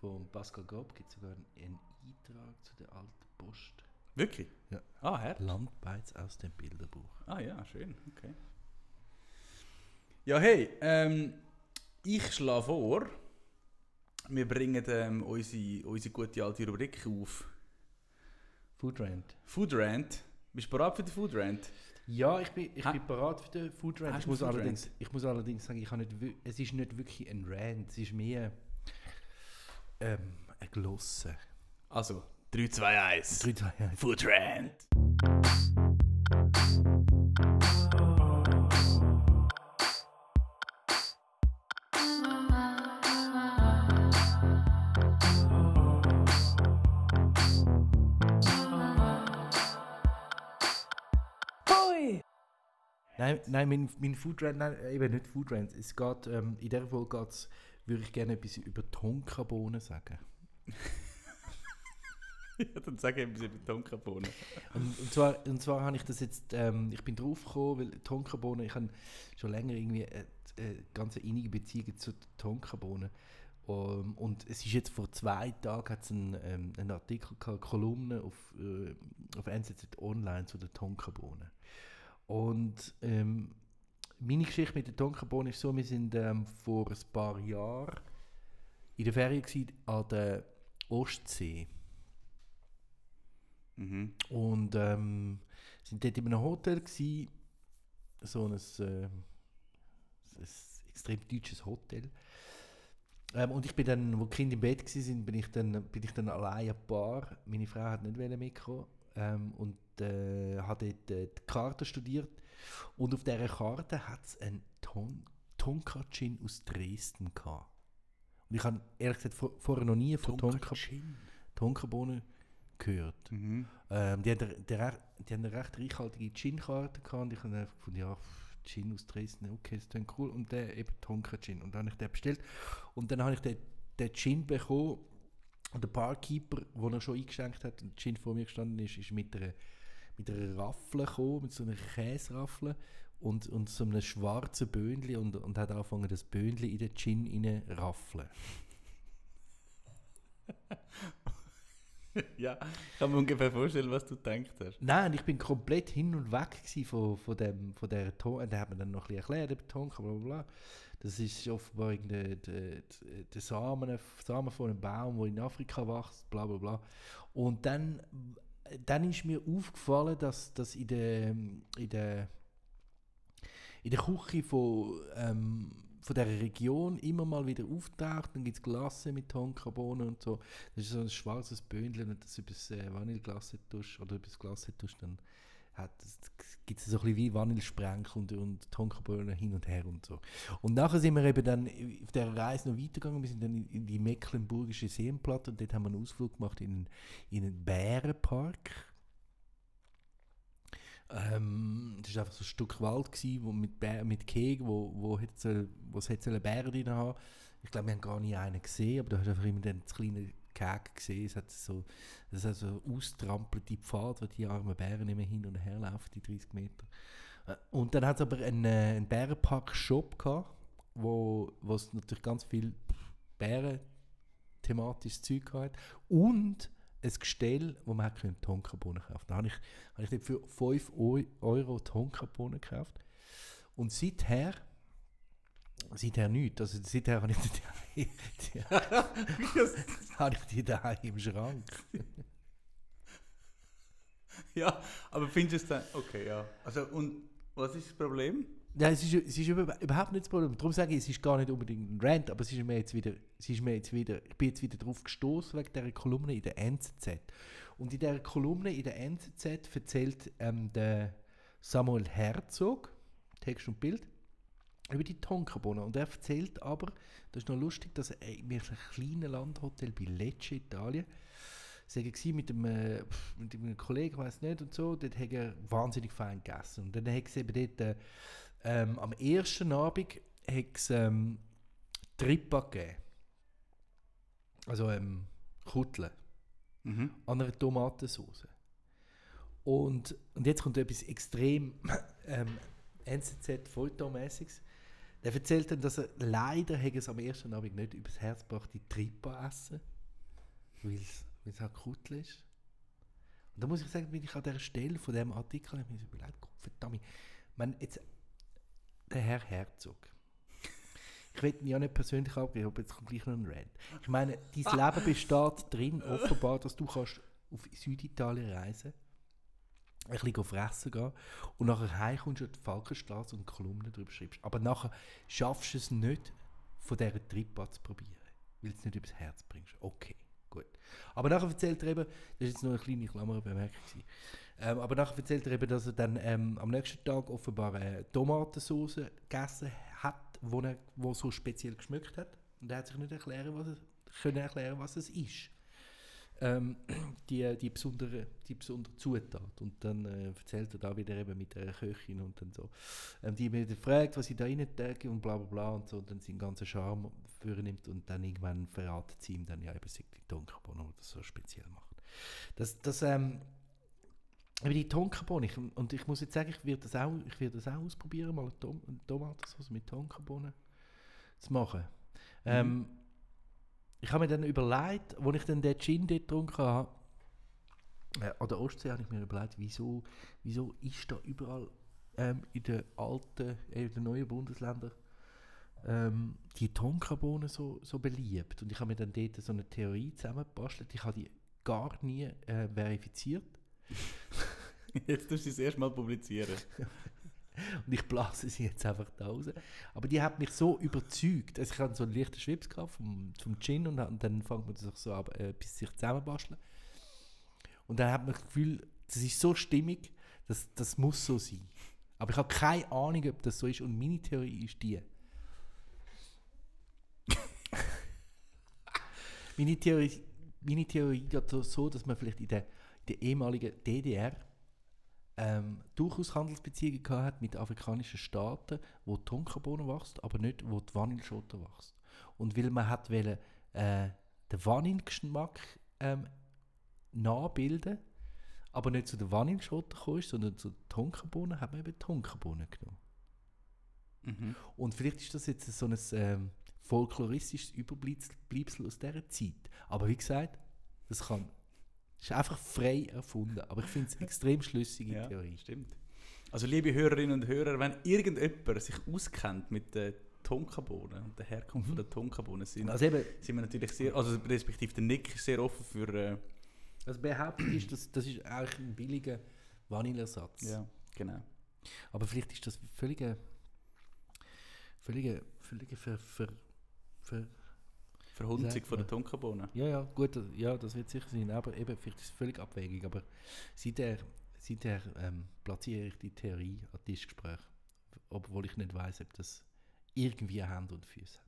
von Pascal Gob gibt sogar einen Eintrag zu der alten Post. Wirklich? Ja. Ah, Herr. Landbeiz aus dem Bilderbuch. Ah ja, schön, okay. Ja, hey, ähm, ich schlage vor, wir bringen ähm, unsere, unsere gute alte Rubrik auf. Food Rant. Food Rant. Bist du bereit für den Food Rant? Ja, ich bin, ich Ha- bin bereit für den Food Rant. Hast Ich muss, Food allerdings, ich muss allerdings sagen, ich habe nicht, es ist nicht wirklich ein Rant, es ist mehr ähm, ein Glosse. Also, 3, 2, 1. 3, 2, 1. Food Rant. Nein, nein mein, mein Food Rant, nein, eben nicht Food Rant. Es geht, ähm, in dieser Folge geht's, würde ich gerne etwas über Tonkabohnen sagen. *laughs* ja, dann sag etwas über Tonkabohnen. Und, und zwar, und zwar habe ich das jetzt, ähm, ich bin drauf gekommen, weil Tonkabohnen, ich habe schon länger irgendwie äh, äh, ganz innige Beziehungen zu Tonkabohnen. Um, und es ist jetzt vor zwei Tagen hat's einen, ähm, einen Artikel gehabt, Kolumne auf, äh, auf NZZ Online zu den Tonkabohnen. Und ähm, meine Geschichte mit den Tonkabohnen ist so, wir sind ähm, vor ein paar Jahren in der Ferien gewesen, an der Ostsee. Mhm. Und ähm, sind dort in einem Hotel gsi, so ein, äh, ein extrem deutsches Hotel. Ähm, und ich bin dann, wo die Kinder im Bett sind, bin ich dann, bin ich dann allein ein Paar. Meine Frau hat nicht wollen mitkommen ähm, und äh, hat dort äh, die Karte studiert. Und auf dieser Karte hat es einen Ton Tonka-Gin aus Dresden gehabt. Und ich habe ehrlich gesagt vor, vorher noch nie von Tonka. Tonkabohnen gehört. Mhm. Ähm, die, haben, der, der, die haben eine recht reichhaltige Gin-Karte gehabt und ich habe einfach gefunden, ja, Gin aus Dresden, okay, das klingt cool. Und der eben Tonka Gin. Und dann habe ich den bestellt. Und dann habe ich den, den Gin bekommen. Und der Barkeeper, der er schon eingeschenkt hat und Gin vor mir gestanden ist, ist mit einer, mit einer Raffel gekommen, mit so einer Käseraffel und, und so einem schwarzen Böhnli und, und hat angefangen, das Böhnli in den Gin rein raffeln. *laughs* ja, ich kann mir ungefähr vorstellen, was du gedacht hast. Nein, ich bin komplett hin und weg von, von, dem, von der Ton. Und da hat man dann noch ein bisschen erklärt, der Tonka, bla bla bla. Das ist offenbar der, der, der Samen, Samen von einem Baum, der in Afrika wächst, bla bla bla. Und dann, dann ist mir aufgefallen, dass, dass in der, in der, in der Küche von, ähm, von dieser Region immer mal wieder auftaucht. Dann gibt es Glasse mit Tonkabohnen und so. Das ist so ein schwarzes Böhnchen und das über das äh, Vanilleglasse tust oder über das Glas tust, dann gibt es so ein bisschen wie Vanillesprenkel und, und Tonkabohnen hin und her und so. Und nachher sind wir eben dann auf der Reise noch weitergegangen. Wir sind dann in, die Mecklenburgische Seenplatte und dort haben wir einen Ausflug gemacht in, in einen Bärenpark. Ähm, das war einfach so ein Stück Wald gewesen, wo mit, Bär, mit Keg, wo, wo, hätte, wo es hätte Bären drin haben Ich glaube, wir haben gar nie einen gesehen, aber da hast du einfach immer dann das Gag gesehen. Es hat so, es hat so austrampelte Pfade, wo die armen Bären immer hin und her laufen, die 30 Meter. Äh, Und dann hat es aber einen, äh, einen Bärenpark-Shop gehabt, wo wo es natürlich ganz viel Bären thematisches Zeug gehabt und ein Gestell, wo man hat Tonkabohnen kaufen. Da habe ich, habe ich für 5 Eu- Euro Tonkabohnen gekauft. Und seither, seither nichts. Also seither *laughs* *laughs* habe ich die, die, habe ich die daheim im Schrank. ja, aber findest du es dann. Okay, ja. Also, und was ist das Problem? Ja, es ist, es ist über, überhaupt nicht das Problem. Darum sage ich, es ist gar nicht unbedingt ein Rant, aber es ist mir jetzt wieder, es ist mir jetzt wieder, ich bin jetzt wieder darauf gestoßen wegen dieser Kolumne in der NZZ. Und in dieser Kolumne in der NZZ erzählt ähm, der Samuel Herzog, Text und Bild, über die Tonkabohnen. Und er erzählt aber, das ist noch lustig, dass er in einem kleinen Landhotel bei Lecce, Italien, sie mit einem, äh, mit einem Kollegen, weiß nicht und so, dort hat er wahnsinnig fein gegessen. Und dann hat es eben dort, äh, ähm, am ersten Abend hat es ähm, Trippa gegeben. Also ähm, Kutteln Mhm. an einer Tomatensauce. Und, und jetzt kommt etwas extrem *laughs* ähm, NZZ Der erzählt dann, dass er leider es am ersten Abend nicht übers Herz gebracht, die Trippa essen, weil es halt Kuttel ist. Und da muss ich sagen, bin ich an der Stelle von dem Artikel, ich mir so überlegt, verdammt, ich meine, jetzt, der Herr Herzog. Ich will ihn ja nicht persönlich abgeben, aber jetzt kommt gleich noch ein Rant. Ich meine, dein Leben besteht drin, offenbar, dass du kannst auf Süditalien reisen ein bisschen fressen gehen und nachher heimkommst du an die Falkenstraße und Kolumnen drüber schreibst. Aber nachher schaffst du es nicht, von dieser Trippa zu probieren, weil du es nicht übers Herz bringst. Okay, gut. Aber nachher erzählt er eben, das ist jetzt nur eine kleine Klammerbemerkung, ähm, aber nachher erzählt er eben, dass er dann ähm, am nächsten Tag offenbar äh, Tomatensauce gegessen hat, wo, er, wo so speziell geschmeckt hat. Und er hat sich nicht erklären, was es, können erklären, was es ist ähm, *clears throat* die, die, besondere, die besondere Zutat. Und dann äh, erzählt er da wieder eben mit der Köchin und dann so. Ähm, die mir fragt, was ich da rein täge und bla bla bla und so. Und dann seinen ganzen Charme für nimmt und dann irgendwann verratet sie ihm dann ja eben die Tonkabohnen, die das so speziell macht. Das, das, ähm, aber die Tonkabohnen, ich, und ich muss jetzt sagen, ich werde das auch, ich werde das auch ausprobieren, mal eine, Tom, eine Tomatensauce mit Tonkabohnen zu machen. Ähm, ich habe mir dann überlegt, als ich dann den Gin dort getrunken habe, äh, an der Ostsee habe ich mir überlegt, wieso, wieso ist da überall ähm, in den alten, äh, in den neuen Bundesländern ähm, die Tonkabohnen so, so beliebt. Und ich habe mir dann dort so eine Theorie zusammengebastelt. Ich habe die gar nie äh, verifiziert. *laughs* Jetzt tust du es erst mal publizieren. *laughs* *laughs* Und ich blase sie jetzt einfach da raus. Aber die hat mich so überzeugt. Also ich hatte so einen leichten Schwips vom, vom Gin und, dann fängt man sich so ab, äh, bis sich zusammenbasteln. Und dann hat man das Gefühl, das ist so stimmig, das, das muss so sein. Aber ich habe keine Ahnung, ob das so ist. Und meine Theorie ist die. *laughs* meine, Theorie, meine Theorie geht so, dass man vielleicht in der, in der ehemaligen DDR ähm, durchaus Handelsbeziehungen gehabt mit afrikanischen Staaten, wo die Tonkabohnen wächst, aber nicht, wo die Vanilleschote wächst. Und weil man hat wollen, äh, den Vanillegeschmack ähm, nachbilden, aber nicht zu der Vanilleschote gekommen ist, sondern zu den Tonkabohnen, hat man eben Tonkabohnen genommen. Mhm. Und vielleicht ist das jetzt so ein ähm, folkloristisches Überbleibsel aus dieser Zeit. Aber wie gesagt, das kann ist einfach frei erfunden. Aber ich finde es extrem schlüssige Ja, Theorie. stimmt. Also liebe Hörerinnen und Hörer, wenn irgendjemand sich auskennt mit den Tonkabohnen und der Herkunft Mhm. der Tonkabohnen, sind, Also eben, sind wir natürlich sehr, also respektive der Nick ist sehr offen für, äh, also behauptet ist, dass das ist eigentlich ein billiger Vanilleersatz. ja, genau. Aber vielleicht ist das völlige, völlige, völlige Ver, Ver, Ver, Verhunzung von den man. Tonkabohnen. Ja, ja, gut, das- ja, das wird sicher sein, aber eben, vielleicht ist es völlig abwegig, aber seither, seither ähm, platziere ich die Theorie an Tischgespräch, obwohl ich nicht weiß, ob das irgendwie Hand und Füße hat.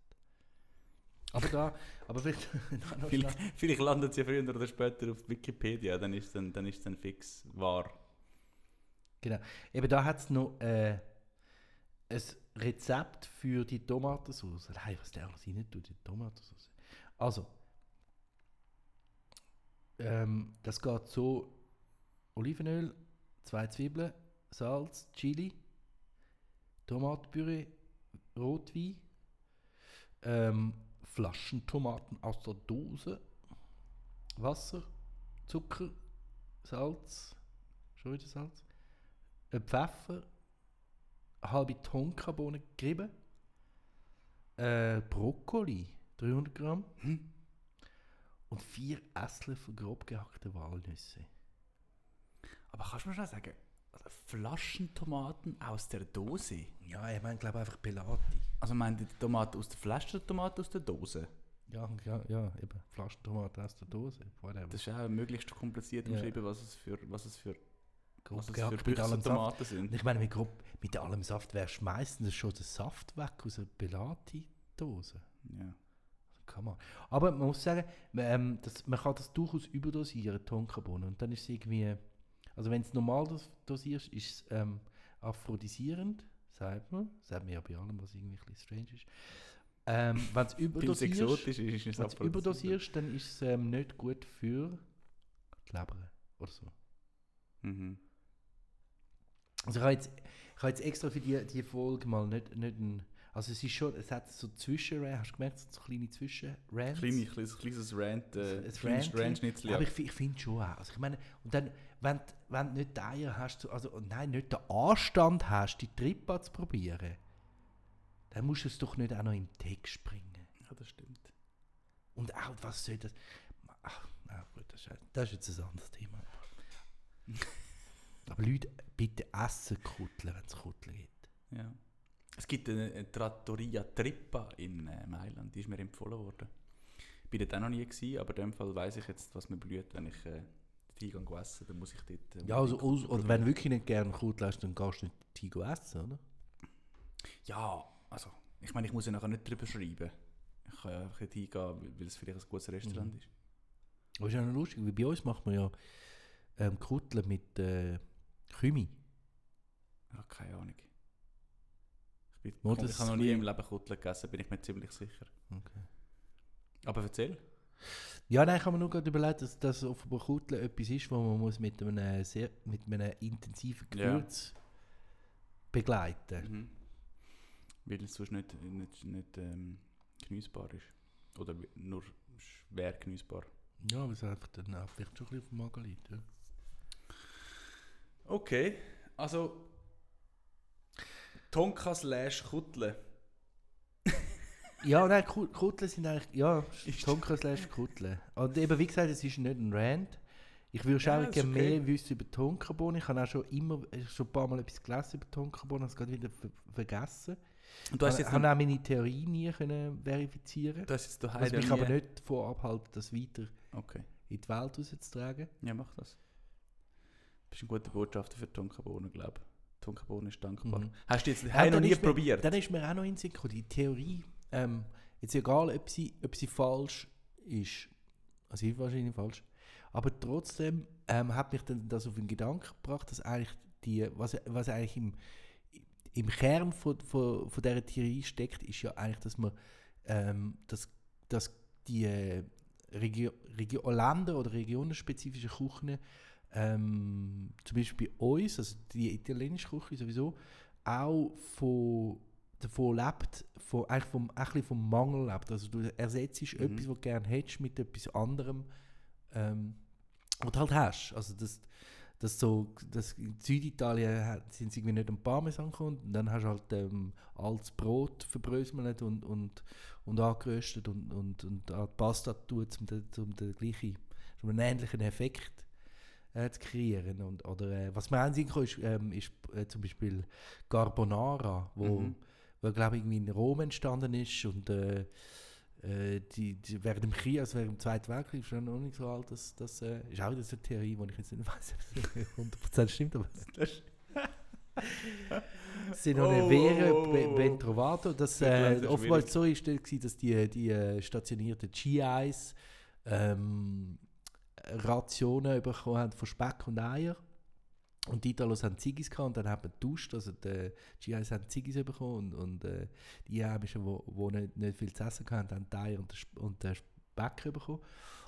Aber da, aber vielleicht *laughs* Vielleicht, vielleicht landet sie früher oder später auf Wikipedia, dann ist es dann, dann, ist es dann fix wahr. Genau. Eben da hat es noch äh, ein Rezept für die Tomatensauce. Nein, was der alles rein tut, die Tomatensauce. Also, Ähm, das geht so: Olivenöl, zwei Zwiebeln, Salz, Chili, Tomatenpüree, Rotwein, ähm, Flaschentomaten aus der Dose, Wasser, Zucker, Salz, schon wieder Salz, äh, Pfeffer, halbe Tonkabohnen gerieben, äh, Brokkoli, 300 Gramm und vier Esslöffel grob gehackte Walnüsse. Aber kannst du mir schon sagen, also Flaschentomaten aus der Dose? Ja, ich meine, glaube einfach Pelati. Also meint die Tomaten aus der Flasche oder die Tomaten aus der Dose? Ja, ja, ja, eben. Flaschentomaten aus der Dose. Whatever. Das ist auch möglichst kompliziert Ja. umschrieben, was es für, was es für, Grob was es für mit allem Saft. Tomaten Und sind. ich meine, mit, grob, mit allem Saft wärst du meistens schon der Saft weg aus einer Pelati-Dose. Ja. Kann man. Aber man muss sagen, ähm, das, man kann das durchaus überdosieren, Tonkabohnen. Und dann ist es irgendwie, also wenn es normal dos dosierst, ist es ähm, aphrodisierend, sagt man. Sagt man ja bei allem, was irgendwie ein bisschen strange ist. Ähm, wenn es *laughs* überdosierst, exotisch ist, ist es wenn du absolut- überdosierst, dann ist es ähm, nicht gut für die Leber oder so. Mhm. Also ich habe jetzt, ich habe jetzt extra für die, die Folge mal nicht, nicht ein, also es ist schon, es hat so Zwischenrand, hast du gemerkt, so kleine Zwischenrands? Kleine, kleines, kleines Rant, äh, Ein kleines. Rant-Schnitzel. Aber ich, ich finde schon auch. Also ich meine, und dann, wenn, du- wenn du nicht die Eier hast, also und nein, nicht den Anstand hast, die Trippa zu probieren, dann musst du es doch nicht auch noch im Text bringen. ja, das stimmt. Und auch, was soll das? Ach, na gut, das ist, das ist jetzt ein anderes Thema. *laughs* Aber Leute, bitte essen Kutteln, wenn es Kutteln gibt. Ja. Es gibt eine, eine Trattoria Trippa in äh, Mailand, die ist mir empfohlen worden. Ich bin dort auch noch nie gewesen, aber in dem Fall weiß ich jetzt, was mir blüht, wenn ich äh, die Gang essen, dann muss ich dort... Äh, Ja, also, aus, oder wenn du wirklich nicht gerne Kutteln hast, dann gehst du nicht Tigo essen, oder? Ja, also, ich meine, ich muss ja nachher nicht drüber schreiben. Ich kann ja einfach dort hingehen, weil- es vielleicht ein gutes Restaurant Mhm. ist. Aber ist ja noch lustig, weil bei uns macht man ja ähm, Kutteln mit äh, Kümi. Ja, keine Ahnung. Ich, habe noch nie im Leben Kutteln gegessen, bin ich mir ziemlich sicher. Okay. Aber erzähl. Ja, nein, ich habe mir nur gerade überlegt, dass das offenbar Kutteln etwas ist, wo man muss mit einem sehr mit einem intensiven Ja. Gewürz begleiten. Mhm. Weil es sonst nicht, nicht, nicht ähm, genießbar ist. Oder nur schwer genießbar. Ja, aber es ist einfach dann auch vielleicht schon ein bisschen auf dem Magen liegt. Ja. Okay, also Tonka slash Kuttle. *laughs* Ja, nein, Ku- Kutteln sind eigentlich, ja, Tonka slash Kutteln. Und eben, wie gesagt, es ist nicht ein Rand. Ich würde Ja, schon ist gerne okay. mehr wissen über Tonkabohnen. Ich habe auch schon immer, schon ein paar Mal etwas gelesen über Tonkabohnen, habe es gerade wieder ver vergessen. Und du hast Ich jetzt, habe auch meine Theorie nie können verifizieren du hast jetzt daheim Was mich nie- aber nicht davon abhalten, das weiter Okay, in die Welt rauszutragen. ja mach das. Du bist ein guter Botschafter für Tonkabohnen, glaube ich. Tonkabohnen ist dankbar. Mhm. Hast du jetzt Ja, noch nie ist mir- probiert? Dann ist mir auch noch in Sinn gekommen, die Theorie, ähm, jetzt egal, ob sie, ob sie falsch ist, also ich wahrscheinlich falsch, aber trotzdem ähm, hat mich dann das auf den Gedanken gebracht, dass eigentlich die, was, was eigentlich im, im Kern von, von, von dieser Theorie steckt, ist ja eigentlich, dass man, ähm, dass, dass die Regio Regio Länder oder regionenspezifischen Küchen ähm, zum Beispiel bei uns, also die italienische Küche sowieso, auch von, davon lebt, von, eigentlich vom, ein bisschen vom Mangel lebt. Also du ersetzt Mhm. etwas, was du gerne hättest, mit etwas anderem, ähm, was du halt hast. Also das, das so, das in Süditalien sind sie irgendwie nicht am Parmesan gekommen und dann hast du halt ähm, altes Brot verbröselt und, und, und angeröstet und, und, und an die Pasta tun, um den, um den gleichen, um einen ähnlichen Effekt äh, zu kreieren. Und, oder, äh, was mir kam, ist, ähm, ist äh, zum Beispiel Carbonara, wo, Mhm. wo glaube ich irgendwie in Rom entstanden ist und äh, äh, die, die, während dem Krieg, also während dem Zweiten Weltkrieg, ist schon noch nicht so alt, dass das äh, ist auch wieder so eine Theorie, die ich jetzt nicht weiß, ob es *laughs* 100% stimmt, aber Das- *laughs* Sinone Oh, vere oh, oh, ben, oh. das äh, schwierig. so ist, dass die, die stationierten GIs ähm, Rationen bekommen haben von Speck und Eier. Und die Italos haben Ziggis gehabt und dann haben wir getauscht. Also die GIs haben Ziggis bekommen und, und äh, die Einheimischen, die, nicht, nicht viel zu essen hatten, haben die Eier und den, und den Speck bekommen.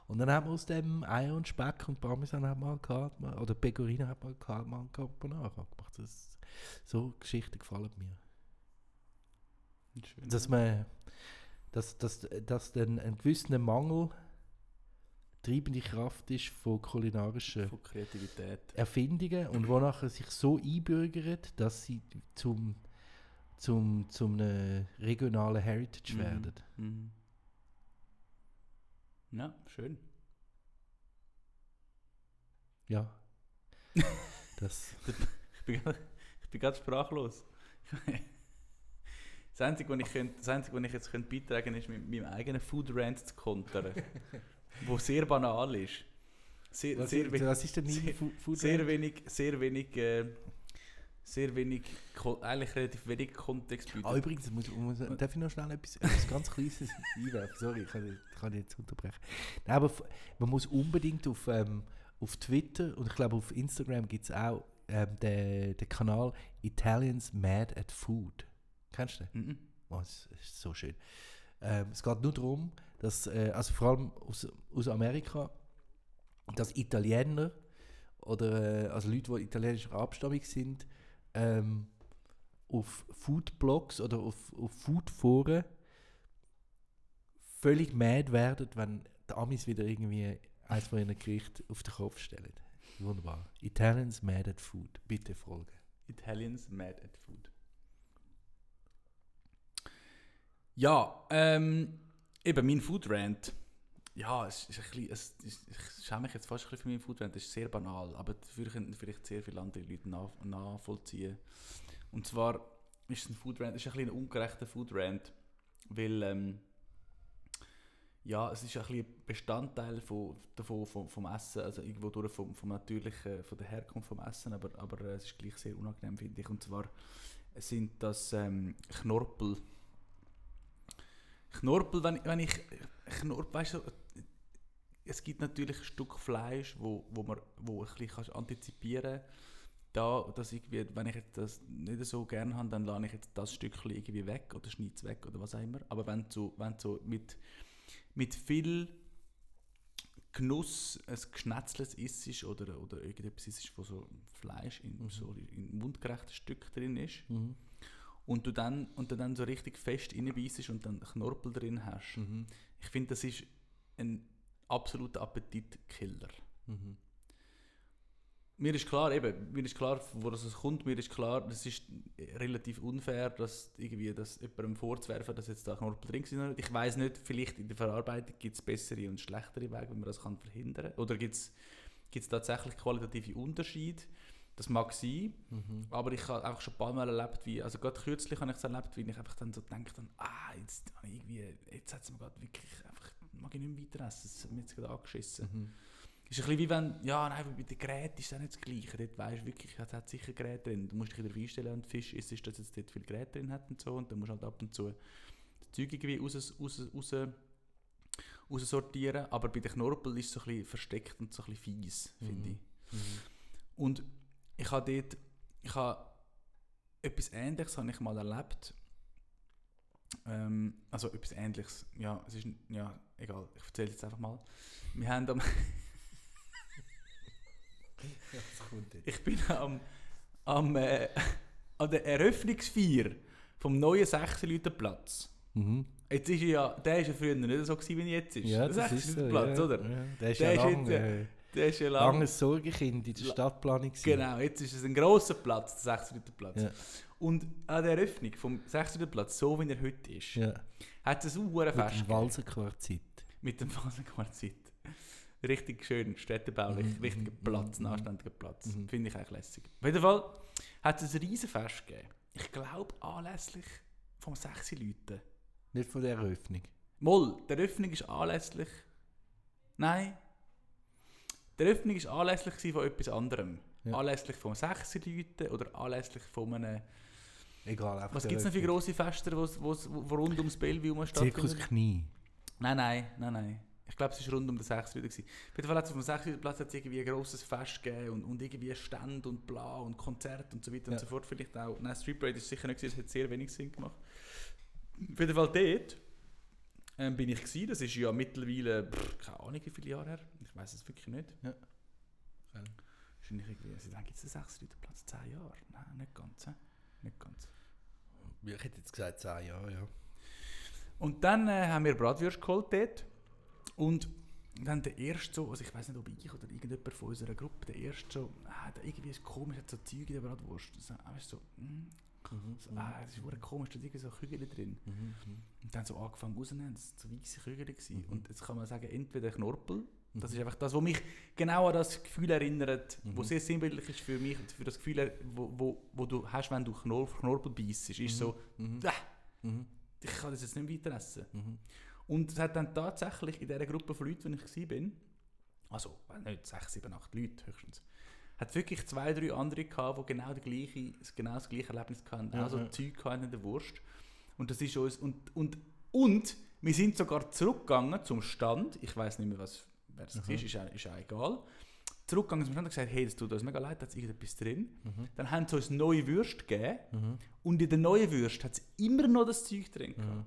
Und dann haben wir aus dem Eier und Speck und Parmesan hat man gehabt, oder Pecorino hat man gehabt, man Carbonara gemacht. Das, so Geschichten gefallen mir. Schön. Dass man, dass, dass, dass dann ein gewisser Mangel treibende Kraft ist von kulinarischen Von. Erfindungen und wo nachher sich so einbürgert, dass sie zum, zum, zum einem regionalen Heritage Mhm. werden. Mhm. Ja, schön. Ja. *laughs* das, Ich bin, ich bin ganz sprachlos. Das Einzige, was ich, könnt, das Einzige, was ich jetzt könnte beitragen könnte, ist, mit meinem eigenen Food Rant zu kontern. *laughs* wo sehr banal ist. Sehr, was, sehr, ist, was ist denn sehr- sehr wenig, sehr wenig, äh, sehr wenig, eigentlich relativ wenig Kontext Ah, übrigens, muss, muss, darf ich noch schnell etwas, etwas ganz Kleines *laughs* einwerfen? Sorry, ich kann, ich kann jetzt unterbrechen. Nein, aber man muss unbedingt auf, ähm, auf Twitter und ich glaube auf Instagram gibt es auch ähm, den, den Kanal Italians Mad at Food. Kennst du den? Mhm. Oh, es ist so schön. Ähm, es geht nur darum, dass, äh, also vor allem aus, aus Amerika, dass Italiener oder äh, also Leute, die italienischer Abstammung sind, ähm, auf Foodblogs oder auf, auf Foodforen völlig mad werden, wenn die Amis wieder irgendwie eins von ihren Gerichten auf den Kopf stellen. Wunderbar. Italians mad at food. Bitte folgen. Italians mad at food. Ja, ähm, eben mein Food Rant. Ja, es ist ein bisschen, es ist, ich schäme mich jetzt fast ein bisschen für meinen Food Rant. Das ist sehr banal, aber dafür könnten vielleicht sehr viele andere Leute nach, nachvollziehen. Und zwar ist es ein Food Rant, es ist ein bisschen ein ungerechter Food Rant, weil ähm, ja, es ist ein bisschen Bestandteil von, davon, vom, vom Essen, also irgendwo durch vom, vom natürlichen, von der Herkunft vom Essen, aber, aber äh, es ist gleich sehr unangenehm, finde ich. Und zwar sind das ähm, Knorpel. Knorpel, wenn, wenn ich Knorpel, weißt du, es gibt natürlich ein Stück Fleisch, wo, wo man wo ein bisschen kannst antizipieren da, dass irgendwie, wenn ich jetzt das nicht so gerne habe, dann lade ich jetzt das Stückchen irgendwie weg oder schneide es weg oder was auch immer. Aber wenn du so, wenn du so mit, mit viel Genuss ein geschnetzles isst oder, oder irgendetwas isst, wo so Fleisch in, Mhm. so in mundgerechten Stück drin ist Mhm. Und du dann, und du dann so richtig fest reinbeißt und dann Knorpel drin hast. Mhm. Ich finde, das ist ein absoluter Appetitkiller. Mhm. Mir ist klar, eben, mir ist klar, wo das kommt, mir ist klar, das ist relativ unfair, dass irgendwie das jemandem vorzuwerfen, dass jetzt da Knorpel drin sind. Ich weiß nicht, vielleicht in der Verarbeitung gibt es bessere und schlechtere Wege, wie man das kann verhindern kann. Oder gibt es tatsächlich qualitative Unterschiede? Das mag sein, Mhm. aber ich habe einfach schon ein paar Mal erlebt, wie, also gerade kürzlich habe ich es erlebt, wie ich einfach dann so denke, dann, ah, jetzt, habe ich irgendwie, jetzt hat es mir gerade wirklich einfach, mag ich nicht mehr weiter essen, es hat mir jetzt gerade angeschissen. Mhm. Ist ein bisschen wie wenn, ja, nein, bei den Geräten ist es auch nicht das Gleiche. Dort weisst du wirklich, es hat sicher Geräte drin. Du musst dich darauf einstellen, wenn du Fisch isst, ist, dass jetzt dort viele Geräte drin hat und so. Und dann musst du halt ab und zu das Zeug irgendwie raus, raus, raus, raus sortieren. Aber bei den Knorpel ist es so ein bisschen versteckt und so ein bisschen fies, finde Mhm. ich. Mhm. Und ich habe dort, ich habe etwas Ähnliches habe ich mal erlebt. Ähm, also etwas Ähnliches, ja, es ist, ja, egal, ich erzähle jetzt einfach mal. Wir haben am, *laughs* das ich bin am, am äh, an der Eröffnungsfeier vom neuen Sechserleutenplatz. Mhm. Jetzt ist ja, der ist ja früher nicht so gewesen, wie er jetzt ist. Ja, der das ist so, Sechserleutenplatz, ja. oder? Ja. Der ist Der ja ist lang, jetzt, äh, Der ist ja lang, langes Sorgekind in der La- Stadtplanung. Genau, jetzt ist es ein grosser Platz, der Sechserleutenplatz. Ja. Und an der Eröffnung vom Sechserleutenplatz, so wie er heute ist, Ja. hat es ein Uhren Mit Fest dem gegeben. Walsenquartett. Mit dem Phasenquartett. Richtig schön, städtebaulich, Mhm, richtiger mhm, Platz, ein mhm. anständiger Platz. Mhm. Finde ich eigentlich lässig. Auf jeden Fall hat es ein Riesenfest gegeben. Ich glaube anlässlich vom sechs Leuten. Nicht von der Eröffnung. Moll, der Eröffnung ist anlässlich. Nein. Der Eröffnung ist anlässlich von etwas anderem. Ja. Anlässlich vom sechs Leuten oder anlässlich von einem. Egal, einfach Was gibt es noch für grosse Feste, wo's, wo's, wo rund ums Bellevue herum Zirkus stattfinden? Knie. Nein, nein, nein, nein. Ich glaube, es war rund um den 6 wieder. gewesen. Auf jeden Fall hat es auf dem 6 Platz irgendwie ein grosses Fest gegeben und, und irgendwie Stand und bla und Konzert und so weiter und Ja. so fort. Vielleicht auch. Nein, Street Parade ist sicher nicht gewesen, es hat sehr wenig Sinn gemacht. Auf jeden Fall dort ähm, bin ich gewesen. Das ist ja mittlerweile, pff, keine Ahnung wie viele Jahre her. Ich weiß es wirklich nicht. Ja. Wahrscheinlich irgendwie, also dann gibt es sechs Leute Platz 10 Jahre. Nein, nicht ganz. hä? Nicht ganz. Ich hätte jetzt gesagt 10 Jahre, ja. Und dann äh, haben wir Bratwürste geholt dort. Und dann der erste so, also ich weiß nicht, ob ich oder irgendjemand von unserer Gruppe, der erste so, ah, da irgendwie ist komisch, hat so Zeug in der Bratwurst. So, ah, weißt du, so, mm, so, ah, das ist verdammt komisch, da sind so Kügel drin. Mhm. Und dann so angefangen rauszunehmen, das waren so weisse Kügel. Mhm. Und jetzt kann man sagen, entweder Knorpel, das ist einfach das, was mich genau an das Gefühl erinnert, Mhm. sehr sinnbildlich ist für mich, für das Gefühl, wo, wo, wo du hast, wenn du Knor Knorpel beißt, ist so, Mhm. ah, Mhm. ich kann das jetzt nicht weiter essen. Mhm. Und es hat dann tatsächlich in dieser Gruppe von Leuten, wo ich war, also nicht sechs, sieben, acht Leute höchstens, hat wirklich zwei, drei andere gehabt, die genau, die gleiche, genau das gleiche Erlebnis hatten, also ja. Zeug hatten in der Wurst. Und das ist uns, und, und, und wir sind sogar zurückgegangen zum Stand, ich weiß nicht mehr, was, wer Aha. war, ist, auch- ist auch egal, zurückgegangen zum Stand und gesagt, hey, das tut uns mega leid, da ist irgendetwas drin. Mhm. Dann haben sie uns neue Würste gegeben Mhm. und in der neuen Würste hat es immer noch das Zeug drin gehabt. Mhm.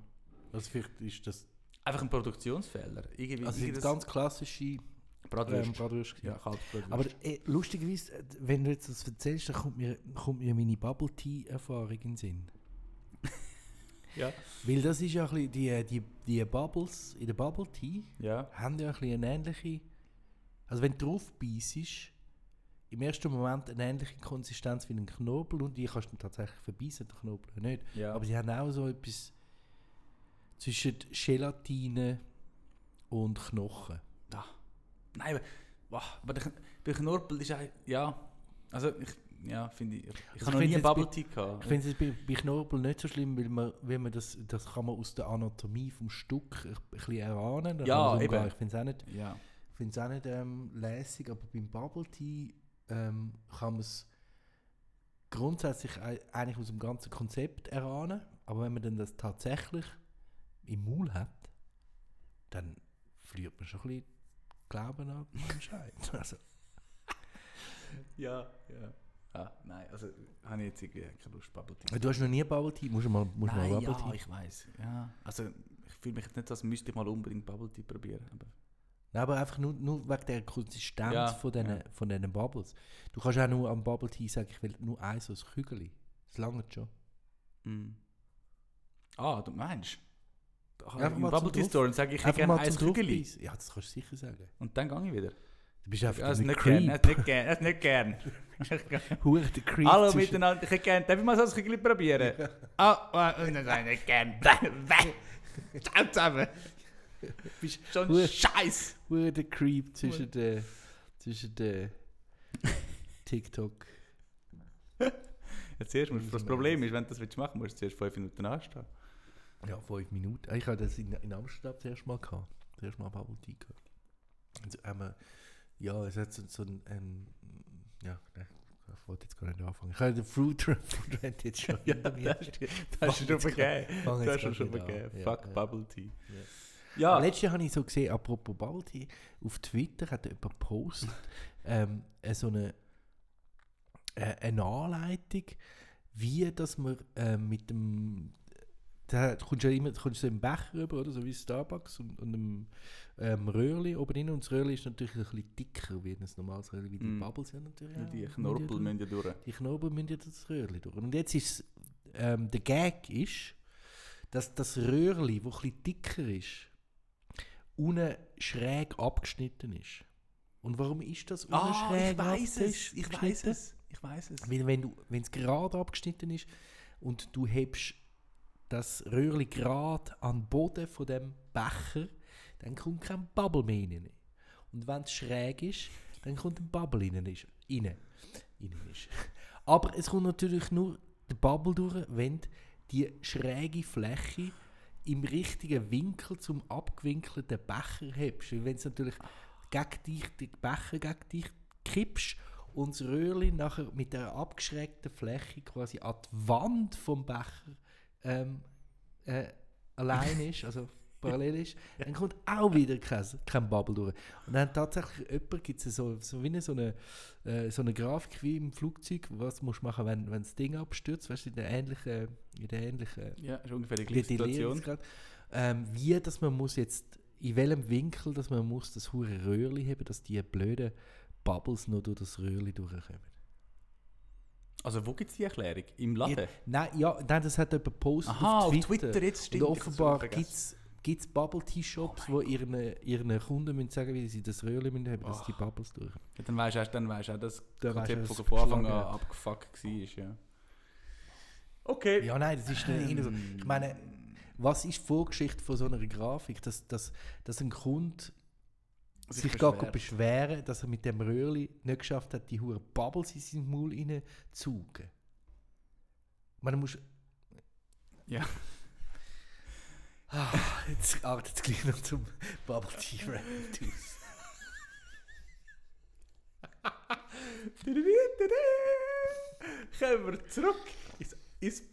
Also vielleicht ist das Einfach ein Produktionsfehler. Irgendwie, also sind ganz klassische Bratwürste. ähm, Bratwürste. ja, Kalbsbratwürste. Aber äh, lustigerweise, äh, wenn du jetzt das erzählst, dann kommt mir, kommt mir meine Bubble Tea Erfahrung in den Sinn. *laughs* ja. Weil das ist ja ein bisschen, die, die, die Bubbles in der Bubble Tea ja. haben ja ein bisschen eine ähnliche, also wenn du drauf beißt, im ersten Moment eine ähnliche Konsistenz wie ein Knorpel und die kannst du tatsächlich verbeißen, den Knorpel nicht. ja. Aber sie haben auch so etwas zwischen Gelatine und Knochen. da. Nein, aber, wow, aber der, der Knorpel ist auch, ja, also ich, ja, finde ich, ich, Also habe noch nie einen Bubble Tea gehabt. Ich finde es bei, bei Knorpel nicht so schlimm, weil man, wenn man das, das kann man aus der Anatomie vom Stück ein, bisschen erahnen. Ja, eben. Ich finde es auch nicht, ja. find's auch nicht ähm, lässig, aber beim Bubble Tea ähm, kann man es grundsätzlich ei- eigentlich aus dem ganzen Konzept erahnen. Aber wenn man dann das tatsächlich im Maul hat, dann verliert man schon ein bisschen Glauben *laughs* an den Entscheid. Also, Ja, ja. Ah, nein, also habe ich jetzt irgendwie keine Lust, Bubble Tea. du hast noch nie Bubble Tea, musst du mal, musst du mal Nein, Bubble ja, Tea. ich weiß. Ja, also ich fühle mich jetzt nicht, als müsste ich mal unbedingt Bubble Tea probieren. Aber Nein, aber einfach nur, nur wegen der Konsistenz Ja, von diesen ja. von diesen Bubbles. Du kannst auch nur am Bubble Tea sagen, ich will nur ein so ein Kügel. Das langt schon. Mm. Ah, du meinst? Da Einfach Im mal Bubble Tea Store und sage ich, Einfach hätte gerne ein Kügeli. Ja, das kannst du sicher sagen. Und dann gehe ich wieder. Du bist einfach Also der nicht gern, Creep. nicht gern, das nicht gern. Hure der Creep. Hallo zwischen- miteinander, ich hätte gerne, darf ich mal so ein Kügeli probieren? Ah, oh, nein, nein, nicht gern. *laughs* Ciao zusammen. Bist schon Hure- scheiß. Hure der Creep zwischen den zwischen den TikTok. *laughs* Jetzt zuerst, musst- das Problem ist, wenn du das willst machen musst du zuerst fünf Minuten anstehen. Ja, fünf Minuten. Ich hatte das in, in Amsterdam zuerst mal gehabt. Zuerst mal Bubble Tea gehabt. Also, ähm, ja, es hat so, so ein, ein ja, ne, ich wollte jetzt gar nicht anfangen. Ich habe den Fruit Rant *laughs* jetzt schon mir. das ist *laughs* das ist schon vergeben. Das ist schon vergeben. Fuck Ja, ja. Bubble Tea. Ja. Ja, letztes Jahr habe ich so gesehen, apropos Bubble Tea, auf Twitter hat jemand gepostet, *laughs* ähm, äh, so eine, äh, eine Anleitung, wie dass man äh, mit dem, da kommst du ja immer kommst du so im Becher rüber, oder? so wie Starbucks und, und einem ähm, Röhrli oben drin. Und das Röhrli ist natürlich ein bisschen dicker wie ein normales Röhrli, wie die Mm. Bubbles ja natürlich Ja, die Knorpel müssen ja durch. die Knorpel müssen ja das Röhrli durch. Und jetzt ist ähm, der Gag ist, dass das Röhrli, das etwas dicker ist, unten schräg abgeschnitten ist. Und warum ist das unten Ah, schräg ich weiß es. Ich weiß es. Ich weiß es. Weil wenn du, wenn es gerade abgeschnitten ist und du hebst das Röhrli gerade an den Boden von dem Becher, dann kommt kein Bubble mehr rein. Und wenn es schräg ist, dann kommt ein Bubble rein. Rein. rein ist. Aber es kommt natürlich nur der Bubble durch, wenn die schräge Fläche im richtigen Winkel zum abgewinkelten Becher hebst. Wenn es natürlich gegen dich, den Becher gegen dich kippst und das Röhrli nachher mit der abgeschrägten Fläche quasi an die Wand vom Becher ähm, äh, allein ist, also *laughs* parallel ist, dann kommt auch wieder kein, kein Bubble durch. Und dann tatsächlich jemand gibt es so, so wie eine, so, eine, äh, so eine Grafik wie im Flugzeug, was musst du machen, wenn, wenn das Ding abstürzt, weißt du, in der ähnlichen, in der ähnlichen Ja, ist ungefähr die gleiche. Situation. ähm, wie dass man muss jetzt, in welchem Winkel, dass man muss das hure Röhrli haben, dass die blöden Bubbles noch durch das Röhrli durchkommen. Also wo gibt es die Erklärung? Im Laden? Ja, nein, ja, nein, das hat jemand gepostet Aha, auf Twitter, jetzt stimmt. Und offenbar gibt es Bubble Tea Shops, Oh wo ihren, ihren Kunden müssen sagen, wie sie das Röhrli müssen haben, dass Oh. die Bubbles durch. Ja, dann weißt du dann weißt du auch, dass das Konzept dass von Anfang an abgefuckt war. Ja. Okay. Ja, nein, das ist nicht Ähm. so. Ich meine, was ist die Vorgeschichte von so einer Grafik? Dass, dass, dass ein Kunde Sich sich gar beschwert. beschweren dass er mit dem Röhrli nicht geschafft hat, die hure Bubbles in seinen Maul meine, du musst... Ja. Ah, jetzt artet es gleich noch zum Bubble Tea Rap aus. Kommen wir zurück ins, ins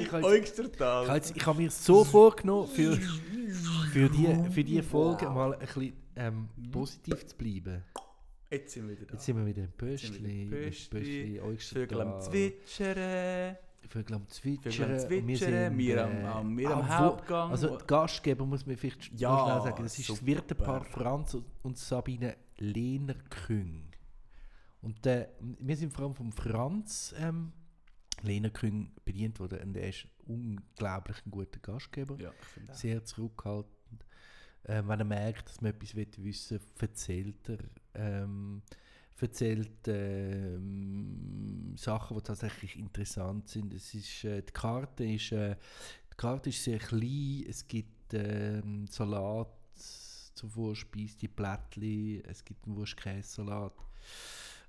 ich jetzt- Oystertal. Ich Ich habe mir so vorgenommen, für, für, die, für die Folge mal ein bisschen ähm, positiv zu bleiben. Jetzt sind wir wieder da. Jetzt sind wir wieder im wir Pöstli. Vögel am Zwitschern. Vögel am am Zwitschern. Zwitschern. Wir am, äh, am, wir am ah, wo- Hauptgang. Also die Gastgeber muss man vielleicht Ja, schnell sagen, das ist super. das Wirtepaar Franz und- Sabine Lehner-Küng. Und äh, wir sind vor allem vom Franz ähm, Lehner-Küng bedient worden und er ist unglaublich ein guter Gastgeber. ja, sehr zurückhaltend. Ähm, wenn er merkt, dass man etwas will wissen erzählt er, ähm, erzählt ähm, Sachen, die tatsächlich interessant sind. Es ist, äh, die, Karte ist, äh, die Karte ist sehr klein, es gibt ähm, Salat zur Vorspeise, die Blättli, es gibt einen Wurstkäsesalat.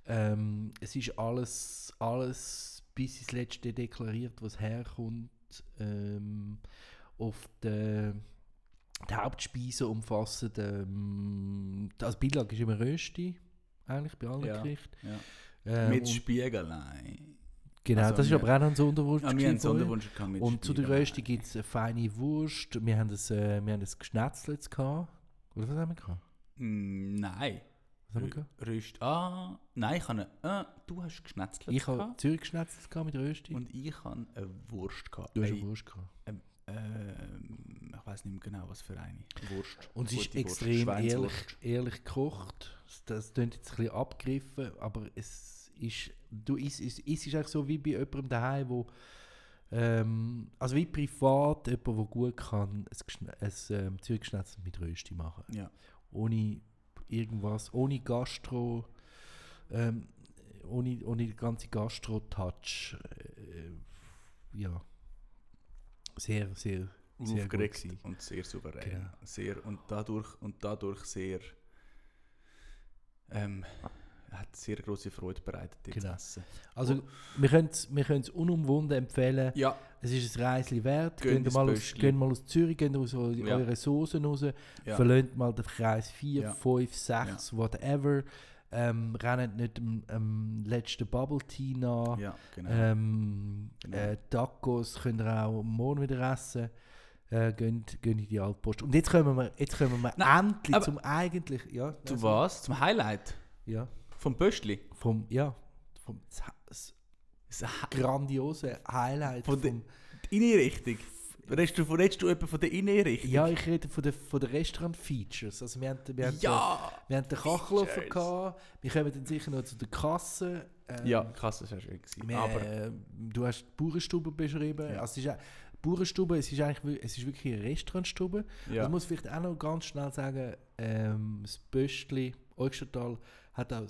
Ähm, es ist alles, alles bis ins Letzte deklariert, was herkommt. Ähm, auf der die Hauptspeisen umfassen, ähm, also Beilage ist immer Rösti, eigentlich bei allen Ja, Gerichten. ja. Ähm, Mit Spiegelei. Genau, also das ist aber auch noch ein Sonderwunsch. Ah, wir haben vorher. Sonderwunsch gehabt mit Und zu der. Rösti gibt es eine feine Wurst. Wir haben das, äh, wir haben das Geschnetzelt gehabt. Oder was haben wir gehabt? Mm, Nein. Was haben wir gehabt? Röst. Ah, nein, ich habe eine, äh, du hast geschnetzelt Ich habe Zürich geschnetzelt gehabt mit Rösti. und ich habe eine Wurst gehabt. du hast Ey, eine Wurst gehabt. ähm, ich weiß nicht mehr genau, was für eine. Wurst. Und sie ist extrem ehrlich, ehrlich gekocht. Das, klingt jetzt ein bisschen abgegriffen, aber es ist, du isst, es, es ist eigentlich so wie bei jemandem daheim, wo ähm, also wie privat jemand, der gut kann, ein, ein ähm, mit Rösti machen. Ja. Ohne irgendwas, ohne Gastro, ähm, ohne, ohne den ganzen Gastro-Touch. Äh, ja. Sehr, sehr, sehr gut Aufgeregt gewesen. und sehr souverän. Genau. Sehr, und, dadurch, und dadurch sehr. Ähm, hat sehr große Freude bereitet, die Genau. zu essen. Also, wir können es wir können's unumwunden empfehlen. Ja, Es ist ein Reisli wert. Ins mal, aus, mal aus Zürich, geht aus eu- Ja. eure Soßen raus, Ja. verlöhnt mal den Kreis 4, Ja. 5, 6, whatever. Ähm, rennt nicht dem, dem letzten Bubble Tea nach. ja, genau. Ähm, Genau. äh, Tacos könnt ihr auch morgen wieder essen. Äh, geht, geht in die Altpost. Und jetzt kommen wir, jetzt kommen wir Nein, endlich zum eigentlich. Ja, Zu also- was? Zum Highlight Ja, vom Pöstli? vom, ja, vom das, das grandiose Highlight. Von der- Innenrichtung. Redest du, redest du etwa von der Innenrichtung? Ja, ich rede von den von der Restaurant-Features. Also wir haben, wir haben, Ja! den, wir haben den Features. gehabt, wir kommen dann sicher noch zu der Kasse. Ähm, Ja, Kasse ist ja schön gewesen. wir, Aber äh, du hast die Bauernstube beschrieben. Ja. Also es ist, auch- Bauernstube, es ist eigentlich es ist wirklich eine Restaurantstube. ja. Ich muss vielleicht auch noch ganz schnell sagen, ähm, das Böstli, Eugstertal, hat auch ein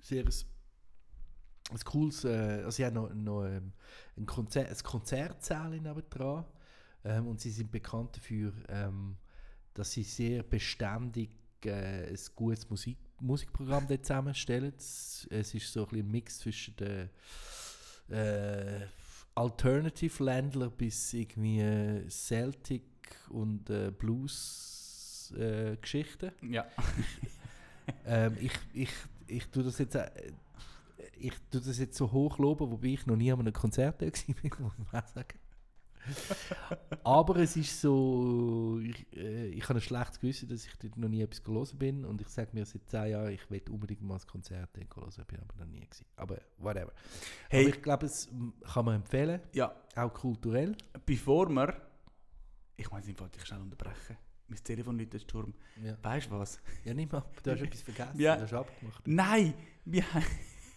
sehr ein, ein cooles, äh, also sie haben noch, noch ähm, ein, Konzer ein Konzertsaal nebendran ähm, und sie sind bekannt dafür, ähm, dass sie sehr beständig äh, ein gutes Musik Musikprogramm dort zusammenstellen. Es, ist so ein bisschen ein Mix zwischen den äh, Alternative Ländler bis irgendwie äh, Celtic und äh, Blues äh, Geschichten. ja. *laughs* ähm, ich, ich, ich tue das jetzt äh, ich tue das jetzt so hoch loben, wobei ich noch nie an einem Konzert bin, *laughs* muss man sagen. *laughs* Aber es ist so, ich, äh, ich habe ein schlechtes Gewissen, dass ich dort noch nie etwas gelesen bin und ich sage mir seit 10 Jahren, ich will unbedingt mal ein Konzert hören, bin aber noch nie gewesen. Aber whatever. Hey. Aber ich glaube, es kann man empfehlen, ja, auch kulturell. bevor wir Ich meine, ich wollte dich schnell unterbrechen. Mein Telefon läutet Sturm. Ja. Weißt du was? ja, nicht mal. Du hast *laughs* etwas vergessen. Ja. Du hast abgemacht. Nein! Wir, haben-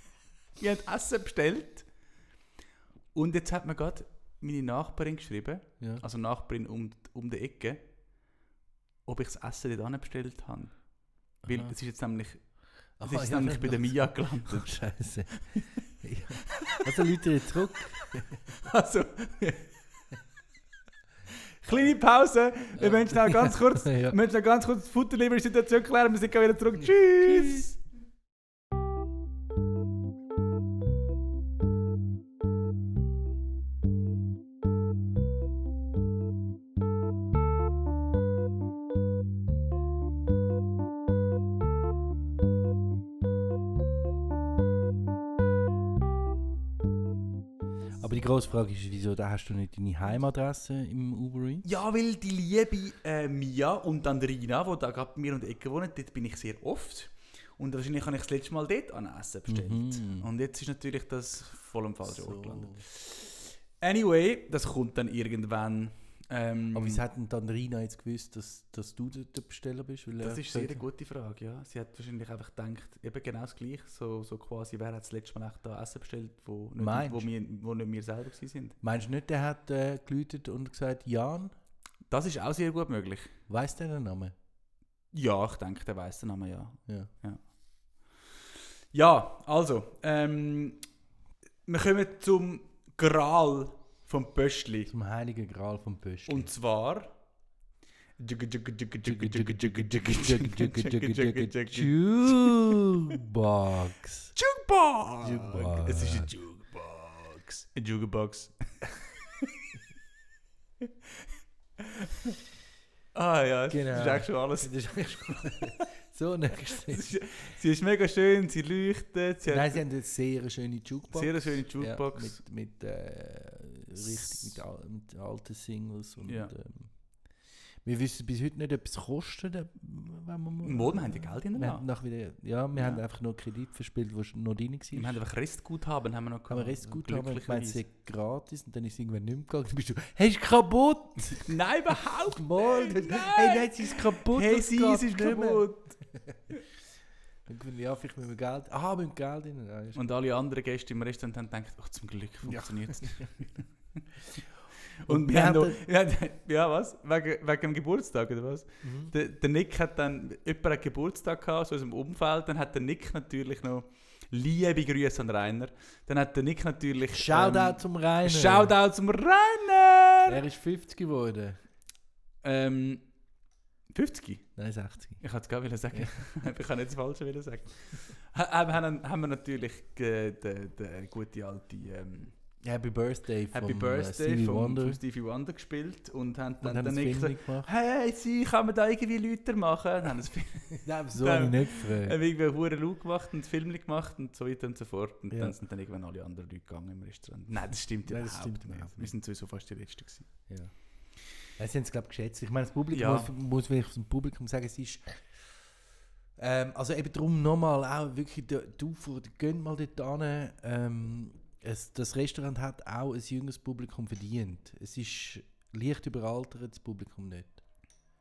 *laughs* wir haben Essen bestellt. Und jetzt hat mir gerade meine Nachbarin geschrieben, Ja. also Nachbarin um, um die Ecke, ob ich das Essen dort bestellt habe. Weil es ist jetzt nämlich, es ist ja, nämlich bei der noch- Mia gelandet. Oh, *laughs* Scheiße. ja. Also Leute jetzt zurück. *laughs* Also, kleine Pause. Wir wollen schnell ganz *laughs* kurz, Ja. wir wollen schnell ganz kurz die Futterlieber-Situation klären. Wir sind wieder zurück. Tschüss. Aber die grosse Frage ist, wieso da hast du nicht deine Heimadresse im Uber Eats? Ja, weil die liebe äh, Mia und Andrina, die da gerade bei mir um die Ecke wohnen, dort bin ich sehr oft. Und wahrscheinlich habe ich das letzte Mal dort an Essen bestellt. Mhm. Und jetzt ist natürlich das voll am falschen So. Ort gelandet. Anyway, das kommt dann irgendwann. Ähm, Aber wieso hat denn dann Rina jetzt gewusst, dass, dass du der Besteller bist? Das ist sehr eine gute Frage, ja. Sie hat wahrscheinlich einfach gedacht, eben genau das Gleiche, so, so quasi, wer hat das letzte Mal echt da Essen bestellt, wo nicht, Meinst wo wir, wo nicht wir selber sind. Meinst du nicht, der hat äh, geläutet und gesagt, Jan? Das ist auch sehr gut möglich. Weiss der den Namen? Ja, ich denke, der weiß den Namen, ja. Ja. Ja, also, ähm, wir kommen zum Gral vom Pöstli. Zum heiligen Gral vom Pöstli. Und zwar... Jukebox. Jukebox! Es ist ein Jukebox. Ein Jukebox. ah ja, das Genau. ist eigentlich schon alles. Das ist eigentlich schon- so nächstes. Sie ist mega schön, sie leuchtet, sie Nein, sie haben eine sehr schöne Jukebox. sehr schöne Jukebox. Ja, mit mit, äh, richtig, mit, mit alten Singles. Und, Ja. ähm, wir wissen bis heute nicht, ob es kostet, wenn man Mo, wir haben ja Geld in der wir Hand. haben nach wieder, Ja, wir Ja. haben einfach nur Kredit verspielt, wo noch drin war. Wir haben einfach Restguthaben haben wir noch haben wir gehabt, Restguthaben, ich meine, es ist gratis und dann ist es irgendwann nicht mehr gegangen. Dann bist du, hey, ist kaputt! *laughs* Nein, überhaupt *laughs* Mal, nicht! hey, Nein! nein, sie ist kaputt! Hey, sie ist nicht mehr. kaputt! *laughs* Dann wir, ja, vielleicht müssen wir Geld, aha, wir müssen Geld rein. Ja, ist Und alle anderen Gäste im Restaurant haben gedacht, ach, zum Glück funktioniert es. *laughs* Und Und wir haben noch, ja, ja, was? Wegen, wegen dem Geburtstag, oder was? Mhm. Der, der Nick hat dann, jemand hat Geburtstag gehabt, so aus dem Umfeld, dann hat der Nick natürlich noch, liebe Grüße an Rainer, dann hat der Nick natürlich... Shoutout zum Rainer. ähm, Shoutout zum Rainer! Er ist 50 geworden. Ähm, 50? Nein, 60. Ich wollte es gerade sagen. *laughs* ich kann nicht das Falsche wollen sagen. Ha- haben, haben, wir natürlich äh, den, den gute alte ähm, Happy Birthday von Happy äh, Birthday Stevie von, Wonder. von Stevie Wonder gespielt und haben Und dann haben Nick Film gesagt, gemacht. hey, sie, kann man da irgendwie Leute machen? Dann haben das Nein, *laughs* so *laughs* Dann- habe ich nicht gefragt. haben irgendwie einen hohen Look gemacht und Film gemacht und so weiter und so fort. Und Ja. dann sind dann irgendwann alle anderen Leute gegangen im Restaurant. Nein, das stimmt Nein, das überhaupt stimmt nicht. Wir sind sowieso fast die Letzten gewesen. Ja. Sie haben es, glaube ich, geschätzt. Ich meine, das Publikum, Ja. muss, muss wirklich vom Publikum sagen, es ist. Ähm, also eben darum nochmal, auch wirklich, du, vor- gönnt mal dort hin. Ähm, es, das Restaurant hat auch ein jüngeres Publikum verdient. Es ist leicht überaltert, das Publikum nicht.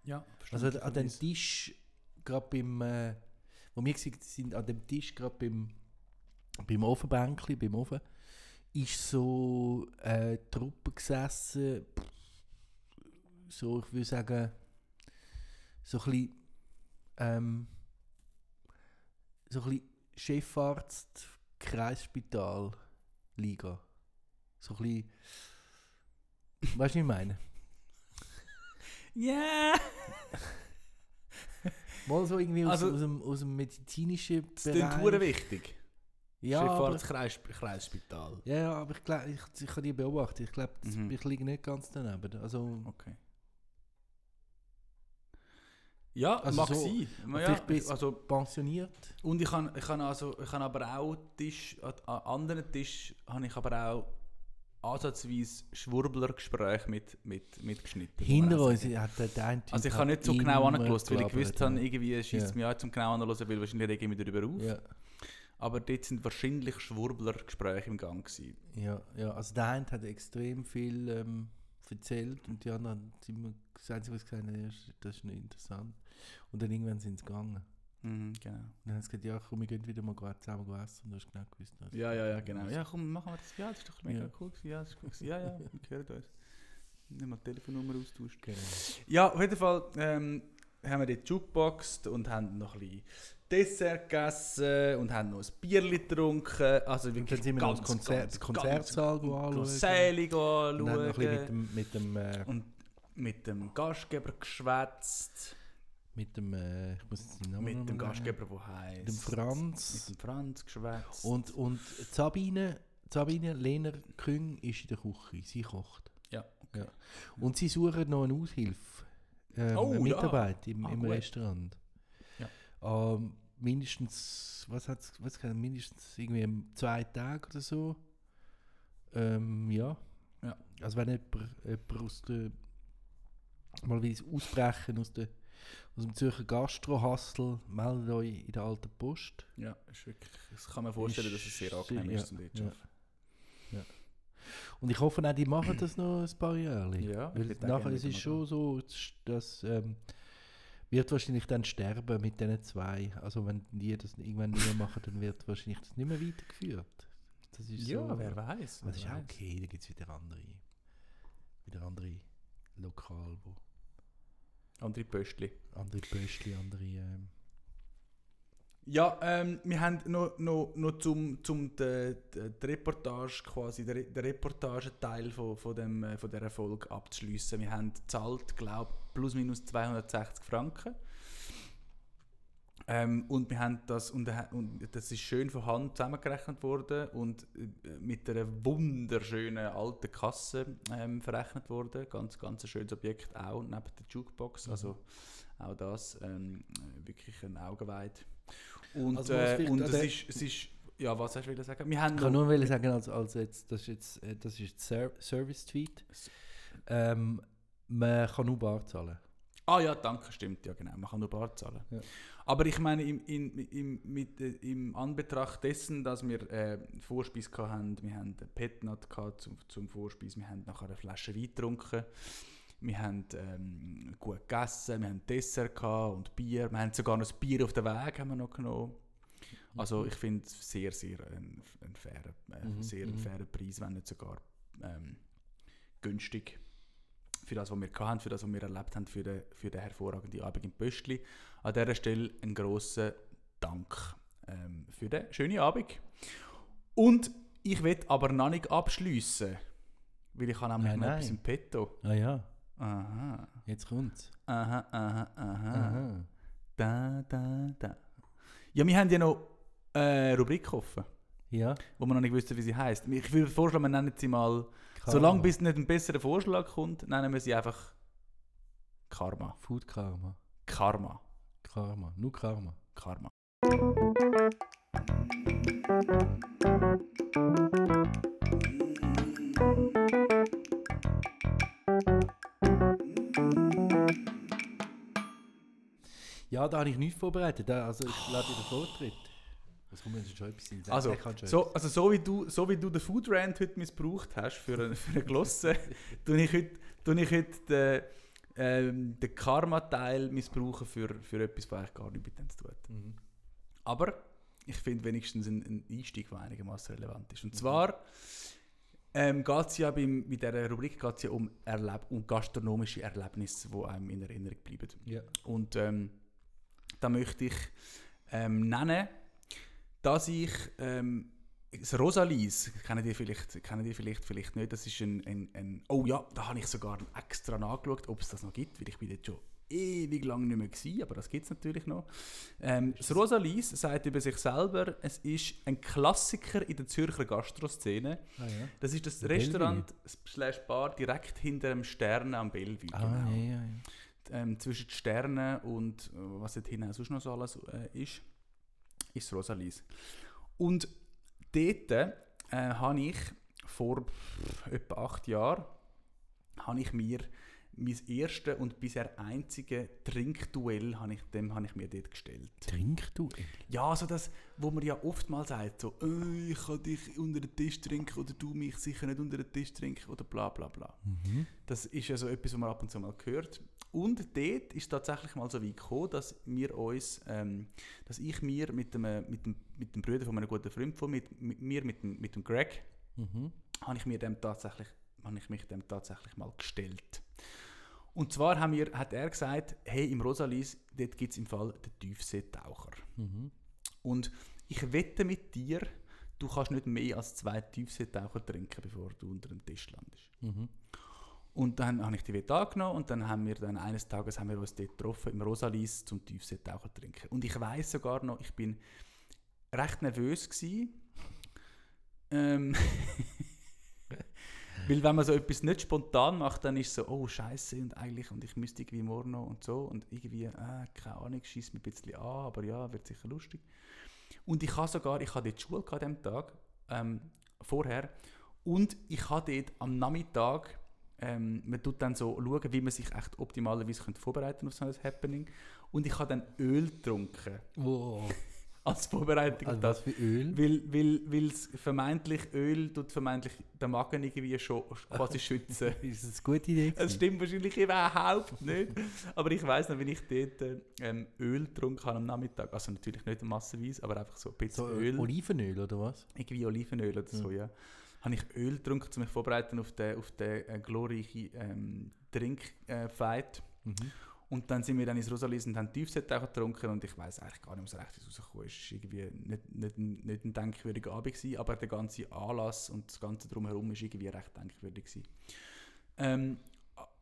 Ja, Also an dem Tisch, gerade beim, äh, wo wir sind, an dem Tisch, gerade beim, beim Ofenbänkli, beim Ofen, ist so äh, eine Truppe gesessen, so, ich würde sagen, so ein bisschen, ähm, so ein bisschen Chefarzt, Kreisspital, Liga. So ein bisschen, weißt du, was ich meine? Ja! *laughs* Mal so irgendwie aus, Also- aus, dem, aus dem medizinischen Das klingt hure wichtig. Ja, aber, Kreisspital. ja, aber ich, glaub, ich, ich habe die beobachtet. Ich glaube, Mhm. ich liege nicht ganz daneben. Also, Okay. Ja, Also mag so- sein. Ja, vielleicht bis- also, pensioniert. und ich kann, ich kann also, ich kann aber auch Tisch, an, an anderen Tisch habe ich aber auch ansatzweise Schwurblergespräche mit, mit, mit geschnitten. Hinter auch uns hat der, eine Typ Also ich habe nicht so genau immer angelassen, weil ich gewusst habe, irgendwie schießt es Ja. mich an zum genau anhören, weil wahrscheinlich rege ich mich darüber auf. Ja, Aber dort sind wahrscheinlich Schwurblergespräche im Gang gewesen. ja, ja. Also der eine hat extrem viel ähm, erzählt und die anderen sind mir, das Einzige, was gesagt haben, das ist nicht interessant. Und dann irgendwann sind sie gegangen. Mhm, genau. Und dann haben sie gesagt, ja komm, wir gehen wieder mal zusammen essen. Und du hast genau gewusst, was Ja, ja, ja, genau. Ja, komm, machen wir das. Ja, das ist doch mega Ja. cool gewesen. Ja, das ist cool gewesen. Ja, ja, *laughs* wir hören uns. Nicht mal die Telefonnummer austauscht. Genau. Ja, auf jeden Fall ähm, haben wir die gejukeboxt und haben noch ein bisschen Dessert gegessen und haben noch ein Bierli getrunken. Also Und wirklich dann sind wir noch ganz, ins Konzert, ganz, den Konzertsaal anschauen. Selig Und dann noch ein bisschen anschauen. mit dem, mit dem, äh, Und mit dem Gastgeber geschwätzt. Mit dem, äh, ich muss jetzt den Namen Mit dem Gastgeber, der heißt. Mit dem Franz. Mit dem Franz geschwätzt. Und, und Sabine, Sabine Lehner Küng ist in der Küche. Sie kocht. ja, okay. Ja. Und sie suchen noch eine Aushilfe. Ähm, Oh, eine ja. Mitarbeit im, Ah, im. Restaurant. Ja. Ähm, mindestens, was hat's, was kann, mindestens irgendwie zwei Tage oder so. Ähm, ja. Ja. Also wenn jemand, jemand aus der mal wie ausbrechen aus, der, aus dem Zürcher Gastrohassel, meldet euch in der alten Post. Ja, ist wirklich, das kann man vorstellen, dass es sehr angenehm Ja, ist zum dort ja. arbeiten. Und ich hoffe auch, die machen das noch ein paar Jahre. Ja, Weil nachher es ist schon so, dass ähm, wird wahrscheinlich dann sterben mit diesen zwei. Also wenn die das irgendwann nicht mehr machen, dann wird wahrscheinlich das nicht mehr weitergeführt. Das ist Ja, so, wer weiß. Das ist auch okay, da gibt es wieder andere, wieder andere Lokal, wo Andere Pöstli. andere Pöstli, andere ähm, Ja, ähm, wir haben noch, noch, noch zum, zum de, de, die Reportage quasi, der, der Reportageteil von, von, dem, äh, von dieser Folge abzuschliessen. Wir haben gezahlt, glaube plus minus 260 Franken. Ähm, und wir haben das und, und das ist schön von Hand zusammengerechnet worden und äh, mit einer wunderschönen alten Kasse ähm, verrechnet worden. Ganz, ganz ein schönes Objekt auch neben der Jukebox. Also auch das ähm, wirklich ein Augenweid. Und, Also, äh, und es ist, es ist, ja, was hast du sagen? Wir haben Ich kann nur wollen sagen, also, also jetzt, das ist jetzt äh, das ist Ser Service-Tweet. Ähm, man kann nur bar zahlen. Ah ja, danke, stimmt, ja genau, man kann nur Bar zahlen. Ja. Aber ich meine, im, in, im, mit, äh, im Anbetracht dessen, dass wir äh, Vorspeis hatten, wir haben einen Petnat zum, zum Vorspeis, wir haben nachher eine Flasche Wein getrunken, wir haben ähm, gut gegessen, wir haben Dessert gehabt und Bier, wir haben sogar noch das Bier auf den Weg haben wir noch genommen. Also ich finde es sehr, sehr ein, ein fairer, äh, Mhm, sehr mhm. ein fairer Preis, wenn nicht sogar ähm, günstig für das, was wir hatten, für das, was wir erlebt haben, für den, für den hervorragenden Abend im Pöstli. An dieser Stelle einen grossen Dank ähm, für den schönen Abend. Und ich will aber noch nicht abschliessen, weil ich habe nämlich Nein, noch nein. etwas im Petto. Ah ja, Aha, jetzt kommt's. aha, aha, aha. Aha. Da, da, da. Ja, wir haben ja noch eine Rubrik offen, Ja. wo wir noch nicht wissen, wie sie heisst. Ich würde vorschlagen, wir nennen sie mal, Karma. solange bis nicht ein besserer Vorschlag kommt, nennen wir sie einfach Karma. Food Karma. Karma. Karma. Nur Karma. Karma. Ja, da habe ich nichts vorbereitet. Also ich lade den Vortritt. Was kommt denn schon etwas in den? Also, so, also so, wie du, so wie du den Food Rant heute missbraucht hast für eine, für eine Glosse, *laughs* tue ich heute, tue ich heute den, ähm, den Karma-Teil missbrauchen für, für etwas, was eigentlich gar nichts mit dem zu tun hat. Mhm. Aber ich finde wenigstens einen, einen Einstieg, der einigermaßen relevant ist. Und zwar ähm, geht es ja beim, bei dieser Rubrik geht's ja um, Erleb um gastronomische Erlebnisse, die einem in Erinnerung bleiben. Ja. Und ähm, da möchte ich ähm, nennen, dass ich ähm, das Rosalis, kennen die vielleicht, kennen die vielleicht, vielleicht nicht, das ist ein, ein, ein oh ja, da habe ich sogar extra nachgeschaut, ob es das noch gibt, weil ich bin jetzt schon ewig lang nicht mehr gewesen, aber das gibt es natürlich noch. Ähm, das Rosalis sagt über sich selber, es ist ein Klassiker in der Zürcher Gastroszene. Ah, ja. Das ist das Restaurant slash Bar direkt hinter dem Stern am Bellevue. Ah, genau ja, ja, ähm, zwischen den Sternen und äh, was dort hinten sonst noch so alles äh, ist, ist das Rosalis. Und dort äh, habe ich vor etwa acht Jahren habe ich mir mein erstes und bisher einzige Trinkduell habe ich, dem habe ich mir dort gestellt. Trinkduell? Ja, so das, wo man ja oftmals sagt, so, äh, ich kann dich unter den Tisch trinken oder du mich sicher nicht unter den Tisch trinken oder bla bla bla. Mhm. Das ist ja so etwas, was man ab und zu mal hört. Und dort ist tatsächlich mal so weit gekommen, dass wir uns, ähm, dass ich mir mit dem, äh, mit dem, mit dem Bruder von einem guten Freund von mit, mit mir, mit dem, mit dem Greg, Mhm. habe ich mir dem tatsächlich, habe ich mich dem tatsächlich mal gestellt. Und zwar haben wir, hat er gesagt, hey, im Rosalis, dort gibt es im Fall den Tiefseetaucher. Mhm. Und ich wette mit dir, du kannst nicht mehr als zwei Tiefseetaucher trinken, bevor du unter dem Tisch landest. Mhm. Und dann habe ich die Wette angenommen und dann haben wir dann eines Tages haben wir uns dort getroffen im Rosalis zum Tiefseetaucher trinken. Und ich weiß sogar noch, ich bin recht nervös gsi. Ähm, *laughs* weil wenn man so etwas nicht spontan macht, dann ist so, oh Scheiße und eigentlich und ich müsste irgendwie morgen noch und so und irgendwie, äh, keine Ahnung, schießt mir ein bisschen an, aber ja, wird sicher lustig. Und ich habe sogar, ich hatte dort Schule an dem Tag ähm, vorher und ich habe dort am Nachmittag ähm, man tut dann so schauen, wie man sich echt optimalerweise könnte vorbereiten auf so ein Happening. Und ich habe dann Öl getrunken Wow. *laughs* als Vorbereitung Also das. was für Öl? Weil, weil, weil es vermeintlich Öl tut vermeintlich den Magen irgendwie schon quasi schützen. *laughs* Ist das eine gute Idee? Es gewesen? stimmt wahrscheinlich überhaupt nicht. Aber ich weiß noch, wenn ich dort ähm, Öl getrunken habe am Nachmittag. Also natürlich nicht massenweise, aber einfach so ein bisschen So Öl. Olivenöl oder was? irgendwie Olivenöl oder so, ja. Habe ich Öl getrunken, um mich vorzubereiten auf den, auf den äh, glorreichen ähm, Trinkfight. Mhm. Und dann sind wir dann ins Rosalis und haben Tiefseetaucher getrunken und ich weiß eigentlich gar nicht, was recht ist rausgekommen ist. Es war irgendwie nicht, nicht, nicht ein denkwürdiger Abend, gewesen, aber der ganze Anlass und das ganze Drumherum war irgendwie recht denkwürdig. Gewesen. Ähm,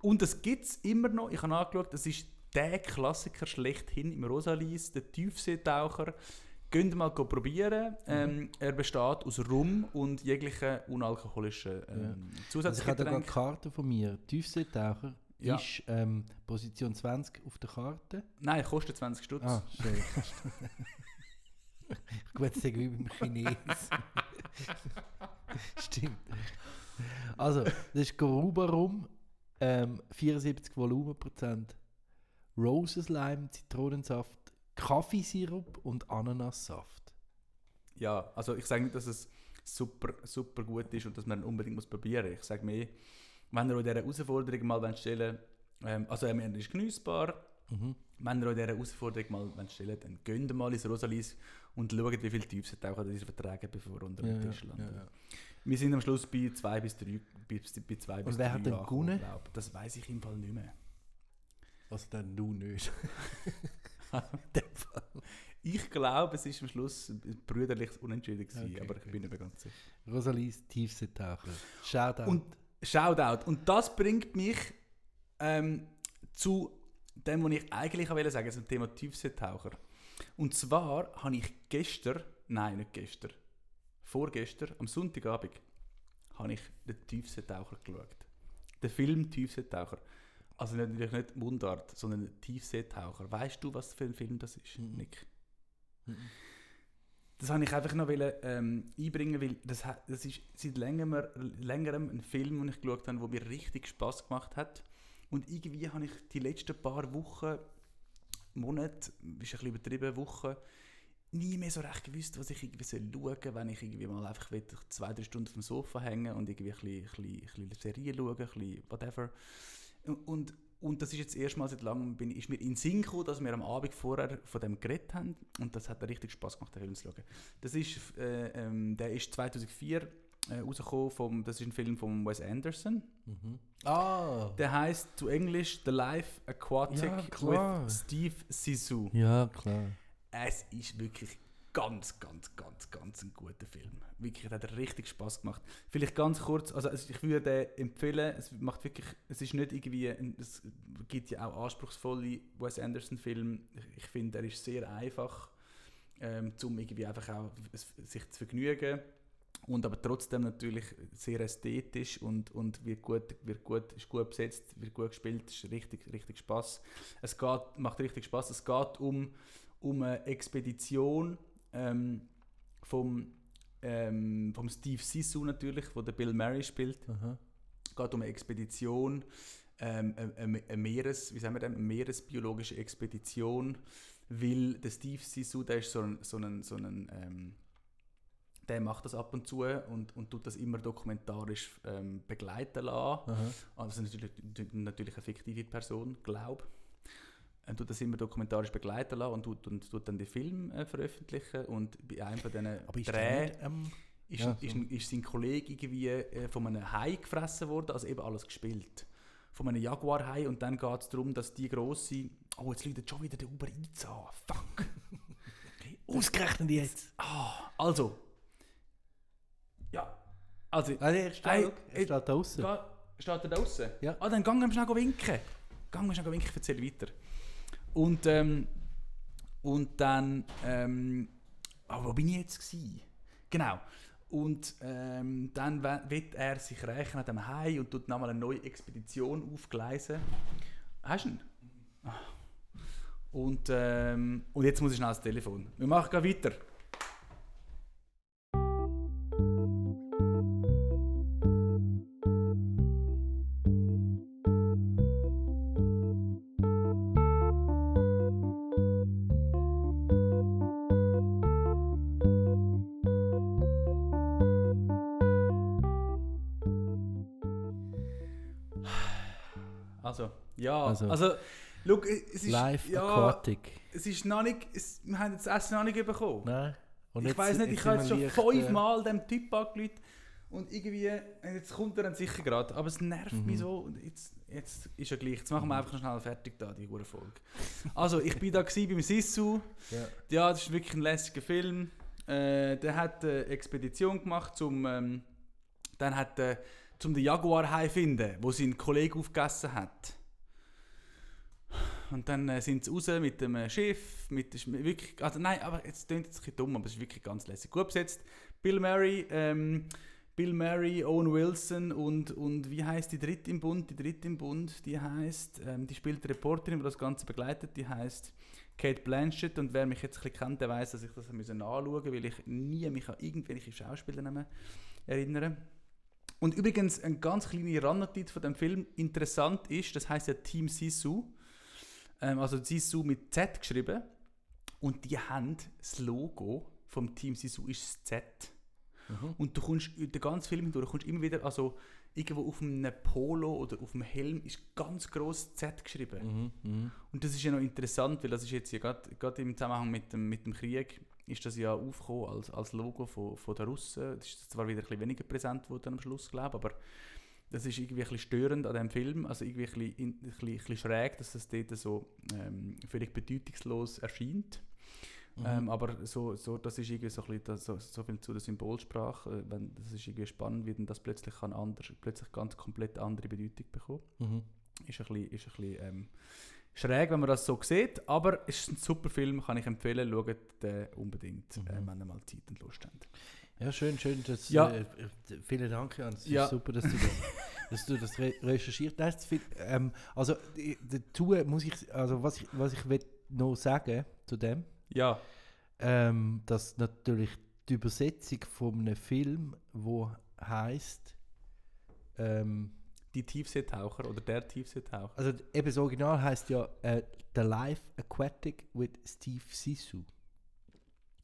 und das gibt es immer noch. Ich habe nachgeschaut, das ist der Klassiker schlechthin im Rosalis, der Tiefseetaucher. Könnt ihr mal probieren. Ähm, er besteht aus Rum und jeglichen unalkoholischen ähm, Also ich habe da gerade Zusatzgetränken. Karte von mir. Tiefseetaucher Ja. ist ähm, Position 20 auf der Karte. Nein, kostet 20 Stutz. Ah, schön. *laughs* Gut, das wie beim Chinesen. *laughs* Stimmt. Also, das ist Garuba Rum, ähm, 74 Volumenprozent, Roses Lime, Zitronensaft, Kaffeesirup und Ananassaft. Ja, also ich sage nicht, dass es super, super gut ist und dass man unbedingt muss probieren muss. Ich sage mehr, wenn ihr euch dieser Herausforderung mal stellen ähm, also er ist genießbar, Mhm. wenn ihr euch dieser Herausforderung mal stellen dann gönnt mal ins Rosalis und schaut, wie viel Tiefseetaucher ihr vertragen, bevor ihr unter dem Ja, Tisch ja, landet. ja. Wir sind am Schluss bei zwei bis drei, bei, bei zwei bis wer hat denn gewonnen? Das weiß ich im Fall nicht mehr. Also dann du nicht. *laughs* *laughs* Ich glaube, es ist am Schluss ein brüderliches Unentschieden gewesen, Okay, aber ich okay. bin nicht mehr ganz sicher. Rosalis Tiefseetaucher. Shoutout. Und Shoutout. Und das bringt mich ähm, zu dem, was ich eigentlich wollte sagen, zum Thema Tiefseetaucher. Und zwar habe ich gestern, nein, nicht gestern, vorgestern, am Sonntagabend, habe ich den Tiefseetaucher geschaut. Den Film Tiefseetaucher. Also nicht- natürlich nicht Mundart, sondern Tiefseetaucher. Weißt du, was für ein Film das ist, Mhm. Nick? Mhm. Das wollte ich einfach noch wollen, ähm, einbringen, weil das, das ist seit längerem, längerem ein Film, den ich geschaut habe, der mir richtig Spaß gemacht hat. Und irgendwie habe ich die letzten paar Wochen, Monate, ist ein bisschen übertrieben, Wochen, nie mehr so recht gewusst, was ich irgendwie schauen soll, wenn ich irgendwie mal einfach will, zwei, drei Stunden auf dem Sofa hängen und irgendwie ein bisschen, ein bisschen, ein bisschen Serie schauen, ein bisschen whatever. Und, und das ist jetzt erstmal seit langem, bin, ist mir in den Sinn gekommen, dass wir am Abend vorher von dem geredet haben und das hat richtig Spaß gemacht, den Film zu schauen. Das ist, äh, ähm, der ist 2004 äh, rausgekommen, vom, das ist ein Film von Wes Anderson. Mhm. Ah! Der heißt zu Englisch The Life Aquatic Ja, with Steve Zissou. Ja, klar. Es ist wirklich ganz, ganz, ganz, ganz ein guter Film. Wirklich, hat er richtig Spaß gemacht. Vielleicht ganz kurz, also ich würde empfehlen, es macht wirklich, es ist nicht irgendwie, es gibt ja auch anspruchsvolle Wes Anderson Filme. Ich, finde, er ist sehr einfach, ähm, um irgendwie einfach auch sich zu vergnügen. Und aber trotzdem natürlich sehr ästhetisch und, und wird gut, wird gut, ist gut besetzt, wird gut gespielt, ist richtig, richtig Spaß. Es geht, macht richtig Spaß. Es geht um, um eine Expedition ähm, vom, ähm, vom Steve Sisu natürlich, wo der Bill Murray spielt. Aha. Es geht um eine Expedition ähm, eine, eine- Meeres, wie sagen wir denn, eine meeresbiologische Expedition, weil der Steve Sisu, der ist so ein, so ein, so ein ähm, der macht das ab und zu und, und tut das immer dokumentarisch ähm, begleiten lassen. Aha. Also natürlich, natürlich eine fiktive Person, glaube er tut das immer dokumentarisch begleiten lassen und tut, und tut dann den Film äh, veröffentlichen und bei einem von diesen Aber ist Dreh ähm, ist, Ja, ist, so. ist sein Kollege irgendwie äh, von einem Hai gefressen worden, also eben alles gespielt. Von einem Jaguar-Hai und dann geht es darum, dass die grosse... Oh, jetzt läutet schon wieder der Uber Eats an. Fuck. *laughs* ausgerechnet jetzt? Ah, also. Ja. Also, nee, er steht, Hey, er steht da draussen. Ga- Steht er da draussen? Ja. Ah, dann gang ihm schnell winken. Gang ihm schnell winken, erzähl weiter. Und, ähm, und dann, ähm, ah, wo bin ich jetzt gsi? Genau. Und ähm, dann wird er sich rächen an dem Hai und tut nochmal eine neue Expedition aufgleisen. Hast du ihn? Ah. Und, ähm, und jetzt muss ich schnell das Telefon. Wir machen gleich weiter. Also- schau, es ist, Live ja, Aquatic. es ist noch nicht, es, wir haben jetzt das Essen noch nicht bekommen. Nein. Und ich weiß nicht, ich habe jetzt schon fünfmal dem Typ angerufen und irgendwie, jetzt kommt er dann sicher gerade, aber es nervt Mhm. mich so und jetzt, jetzt ist er gleich, jetzt machen wir einfach noch schnell fertig da, die Folge. Also, ich bin da beim Sissu, Ja. ja, das ist wirklich ein lässiger Film. Äh, der hat eine Expedition gemacht, zum, ähm, dann hat äh, zum den Jaguar-Hai finden, wo sein Kollege aufgegessen hat. Und dann äh, sind sie raus mit dem äh, Schiff, mit Sch- wirklich, also nein, aber jetzt klingt jetzt ein bisschen dumm, aber es ist wirklich ganz lässig. Gut besetzt. Bill Murray, ähm, Bill Murray, Owen Wilson und, und wie heißt die dritte im Bund? Die dritte im Bund, die heißt, ähm, die spielt die Reporterin, die das Ganze begleitet, die heißt Kate Blanchett und wer mich jetzt ein bisschen kennt, der weiß, dass ich das müssen anschauen musste, weil ich nie mich an irgendwelche Schauspielernamen erinnere. Und übrigens, eine ganz kleine Randnotiz von dem Film, interessant ist, das heißt ja Team Sisu, ähm, also Sisu mit Z geschrieben und die haben das Logo vom Team Sisu ist das Z. Mhm. Und du kommst den ganzen Film hindurch, kommst immer wieder, also irgendwo auf einem Polo oder auf dem Helm ist ganz groß Z geschrieben. Mhm. Mhm. Und das ist ja noch interessant, weil das ist jetzt ja gerade im Zusammenhang mit dem, mit dem Krieg ist das ja aufgekommen als, als Logo von, von der Russen. Das ist zwar wieder ein bisschen weniger präsent geworden am Schluss, glaube ich, aber das ist irgendwie ein bisschen störend an dem Film, also irgendwie ein bisschen, in- ein bisschen, ein bisschen schräg, dass das dort so ähm, völlig bedeutungslos erscheint. Mhm. Ähm, aber so, so, das ist irgendwie so, ein bisschen, das, so, so viel zu der Symbolsprache. Äh, wenn, das ist irgendwie spannend, wie denn das plötzlich kann anders, plötzlich ganz komplett andere Bedeutung bekommen Mhm. ist ein bisschen, ist ein bisschen ähm, schräg, wenn man das so sieht, aber es ist ein super Film, kann ich empfehlen, schaut den unbedingt, Mhm. äh, wenn ihr mal Zeit und Lust habt. Ja, schön, schön. Das, Ja. Äh, äh, vielen Dank, Jan. Es Ja. ist super, dass du das, *laughs* dass du das re recherchiert hast. Ähm, also, dazu muss ich, also was ich, was ich noch sagen zu dem, Ja, ähm, dass natürlich die Übersetzung von einem Film, wo heißt, ähm, die Tiefseetaucher oder der Tiefseetaucher. also eben das Original heißt ja äh, The Life Aquatic with Steve Sisu.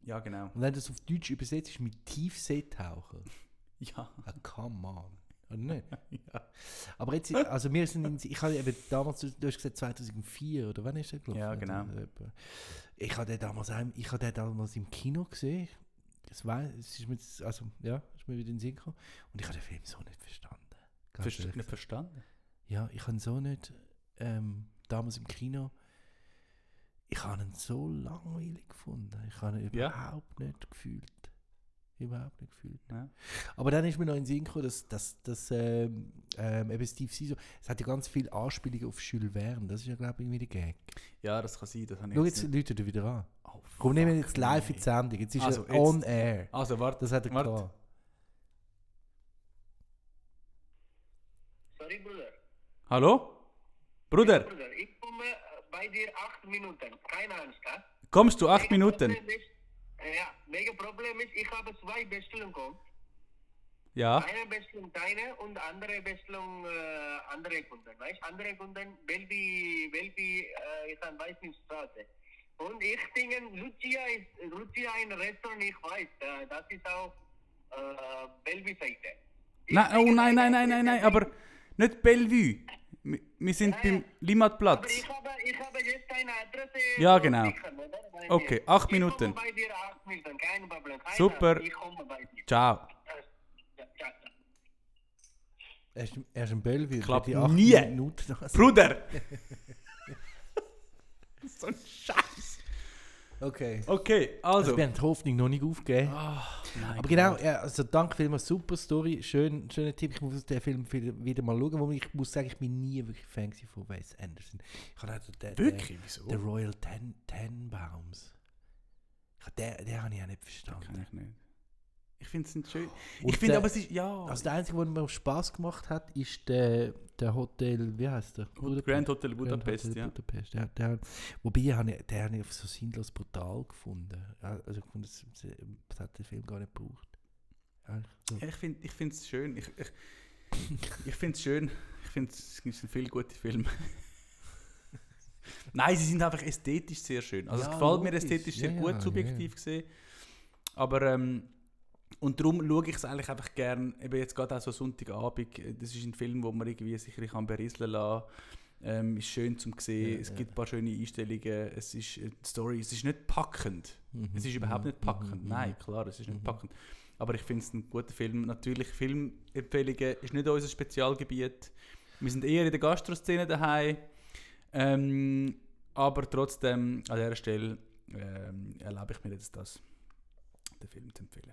Ja, genau. Und wenn das auf Deutsch übersetzt ist mit Tiefseetaucher, *laughs* Ja, ah, come on. Oder nicht? *laughs* ja. Aber jetzt, also wir sind, in, ich habe eben damals, du du hast gesagt 2004 oder wann ist der gelaufen? Ja, genau. Ich habe den damals, ich habe den damals im Kino gesehen. Das war, es ist mir, also ja, ist mir wieder in den Sinn gekommen. Und ich habe den Film so nicht verstanden. Ganz Verst ehrlich. nicht verstanden? Ja, ich habe so nicht, ähm, damals im Kino, ich habe ihn so langweilig gefunden. Ich habe ihn Ja. überhaupt nicht gefühlt. Überhaupt nicht gefühlt. Ja. Aber dann ist mir noch in den Sinn gekommen, dass, dass, dass ähm, ähm, eben Steve Siso, es hat ja ganz viele Anspielungen auf Jules Verne. Das ist ja, glaube ich, irgendwie der Gag. Ja, das kann sein, das habe ich Schau, jetzt jetzt läutet er wieder an. Oh, Komm, nehmen wir jetzt live in die Sendung. Jetzt ist Also, er jetzt- on air. Also, warte, Das hat er warte. getan. Sorry, Bruder. Hallo? Bruder, Bruder, ich bei dir acht Minuten. Keine Angst, ha? kommst du acht Mega Minuten? Ist, ja, mega Problem ist, ich habe zwei Bestellungen. Ja. Eine Bestellung deine und andere Bestellung äh, andere Kunden. Weißt andere Kunden, Belbi, Belbi, äh, ich kann weiß nicht Straße. Und ich denke, Lucia ist Lucia ein Restaurant, ich weiß, äh, das ist auch äh, Belbi-Seite. Ich Nein, oh nein, nein, nein, nein, nein, aber nicht Bellevue. Wir- sind Ja, beim Limmatplatz. ich habe, ich habe jetzt eine Adresse. Ja, genau. sichern, Okay, acht ich Minuten. Komme bei dir acht Minuten, kein Problem. Keiner, Super. Ich komme bei dir. Ciao. Äh, Ja, ja. Er ist, er ist ein Bellevue. Klappt die acht nie. Minuten. Bruder! *laughs* so ein Scheiß. Okay. Okay, Also, also. wir haben die Hoffnung noch nicht aufgegeben. Nein, Aber genau, ja, also danke vielmals, super Story, schön, schöner Tipp. Ich muss den Film wieder, mal schauen, wo ich muss sagen, ich bin nie wirklich Fan von Wes Anderson. Ich habe auch den, den, Wirklich? Wieso? den Royal Ten, Tenbaums. Den, den habe ich auch nicht verstanden. Kann ich nicht. Ich finde es nicht schön. Und ich finde aber, es ist. Ja. Also der einzige, der mir Spaß gemacht hat, ist der, der Hotel, wie heißt der? Hot- Grand Hotel Grand Budapest, Hotel ja. Budapest. Der, der, wobei, habe ich, den habe ich so sinnlos brutal gefunden. Also ich fand, das, das hat der Film gar nicht gebraucht. Ja, so. Ja, ich finde es schön. Ich, ich, ich finde es schön. Ich finde, es gibt viele gute Filme. *laughs* Nein, sie sind einfach ästhetisch sehr schön. Also Ja, es gefällt mir ästhetisch sehr gut, subjektiv gesehen. Aber ähm, und darum schaue ich es eigentlich einfach gern, eben jetzt gerade auch so Sonntagabend, äh, das ist ein Film, wo man irgendwie sicherlich kann berieseln lassen ähm, ist schön zum sehen, Ja, es ja. gibt ein paar schöne Einstellungen, es ist eine Story, es ist nicht packend. Mhm, Es ist überhaupt mhm, nicht packend. mhm, Nein, klar, es ist nicht Mhm. packend. Aber ich finde es ein guter Film. Natürlich, Filmempfehlungen ist nicht unser Spezialgebiet. Wir sind eher in der Gastroszene daheim. Ähm, aber trotzdem, an dieser Stelle ähm, erlaube ich mir jetzt das, den Film zu empfehlen.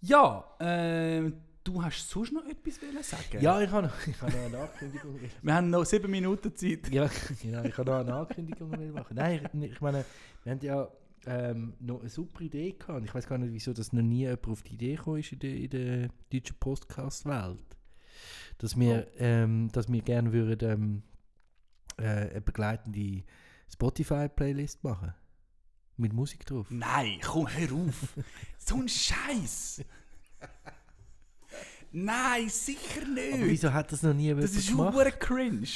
Ja, ähm, du hast sonst noch etwas wollen sagen? Ja, ich habe noch, *laughs* ich habe noch eine Ankündigung. Wir haben noch sieben Minuten Zeit. ja, *laughs* genau, ich habe noch eine Ankündigung machen. Nein, ich, ich meine, wir haben ja ähm, noch eine super Idee gehabt. Ich weiß gar nicht, wieso das noch nie jemand auf die Idee gekommen ist in der, in der deutschen Podcast-Welt. Dass wir, ähm, dass wir gerne würden, ähm, äh, eine begleitende Spotify-Playlist machen. Mit Musik drauf. Nein, komm, hör auf. so ein Scheiß. Nein, sicher nicht. Aber wieso hat das noch nie jemand Das ist gemacht? nur cringe.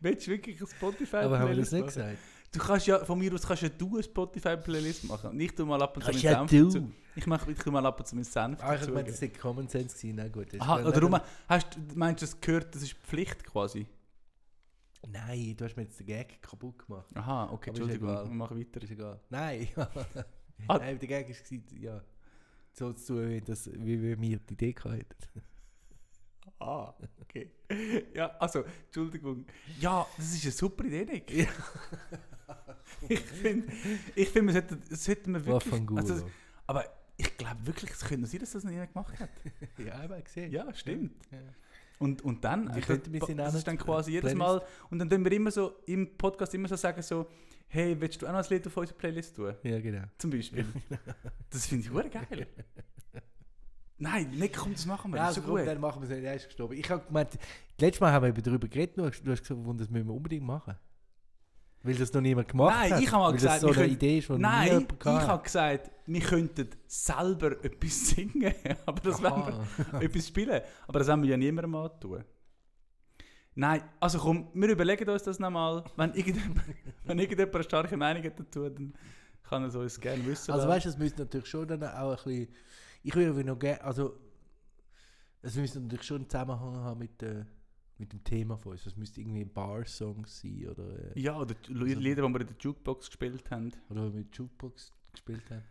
Willst du wirklich ein spotify Aber haben wir das nicht machen? gesagt? Du kannst ja, von mir aus kannst ja du eine Spotify-Playlist machen. Und ich tu mal ab und zu meinen ja Senf dazu. Ich mache ich mal ab und zu meinen Senf Ah, ich meine, das war Common Sense. Gewesen. Na gut. Aha, ist- oder darum, hast, du- meinst du, das gehört, das ist Pflicht quasi? Nein, du hast mir jetzt den Gag kaputt gemacht. Aha, okay, Aber Entschuldigung, wir machen weiter. Ist egal. Nein. *laughs* Ah. Nein, der Gag war, ja, so zu tun, wie, das, wie wir die Idee hatten. *laughs* Ah, okay. Ja, also, Entschuldigung. Ja, das ist eine super Idee, Nick. Ja. *laughs* ich finde, ich find, wir sollten, das sollten wir wirklich... Waffengulo. Also, aber ich glaube wirklich, es könnte sein, dass das noch niemand gemacht hat. ja, ich gesehen. Ja, stimmt. Ja. Und, und dann, ich also, das, sie das ist dann quasi jedes. Mal, und dann tun wir immer so, im Podcast immer so sagen so, hey, willst du auch noch ein Lied auf unsere Playlist tun? Ja, genau. Zum Beispiel. das finde ich geil. Nein, Nick, komm, das machen wir. Ja, das also ist so gut. dann machen wir es. Er ist gestorben. Ich habe gemeint, letztes Mal haben wir darüber geredet, du hast gesagt, das müssen wir unbedingt machen. Weil das noch niemand gemacht Nein, hat. ich habe mal gesagt, so wir eine Idee ist, Nein, ich hat. habe gesagt, wir könnten selber etwas *laughs* singen, aber das wollen wir, Aha. etwas spielen. Aber das haben wir ja niemandem antun. Nein, also komm, wir überlegen uns das nochmal. Wenn irgendjemand, *laughs* wenn irgendjemand eine starke Meinung hat dazu, dann kann er es uns gerne wissen Also weißt du, es müsste natürlich schon dann auch ein bisschen... Ich würde noch gerne... Also, es müsste natürlich schon einen Zusammenhang haben mit, äh, mit dem Thema von uns. Es müsste irgendwie Bar-Songs sein oder, äh, ja, oder die Lieder, die wir in der Jukebox gespielt haben. oder mit Jukebox gespielt haben.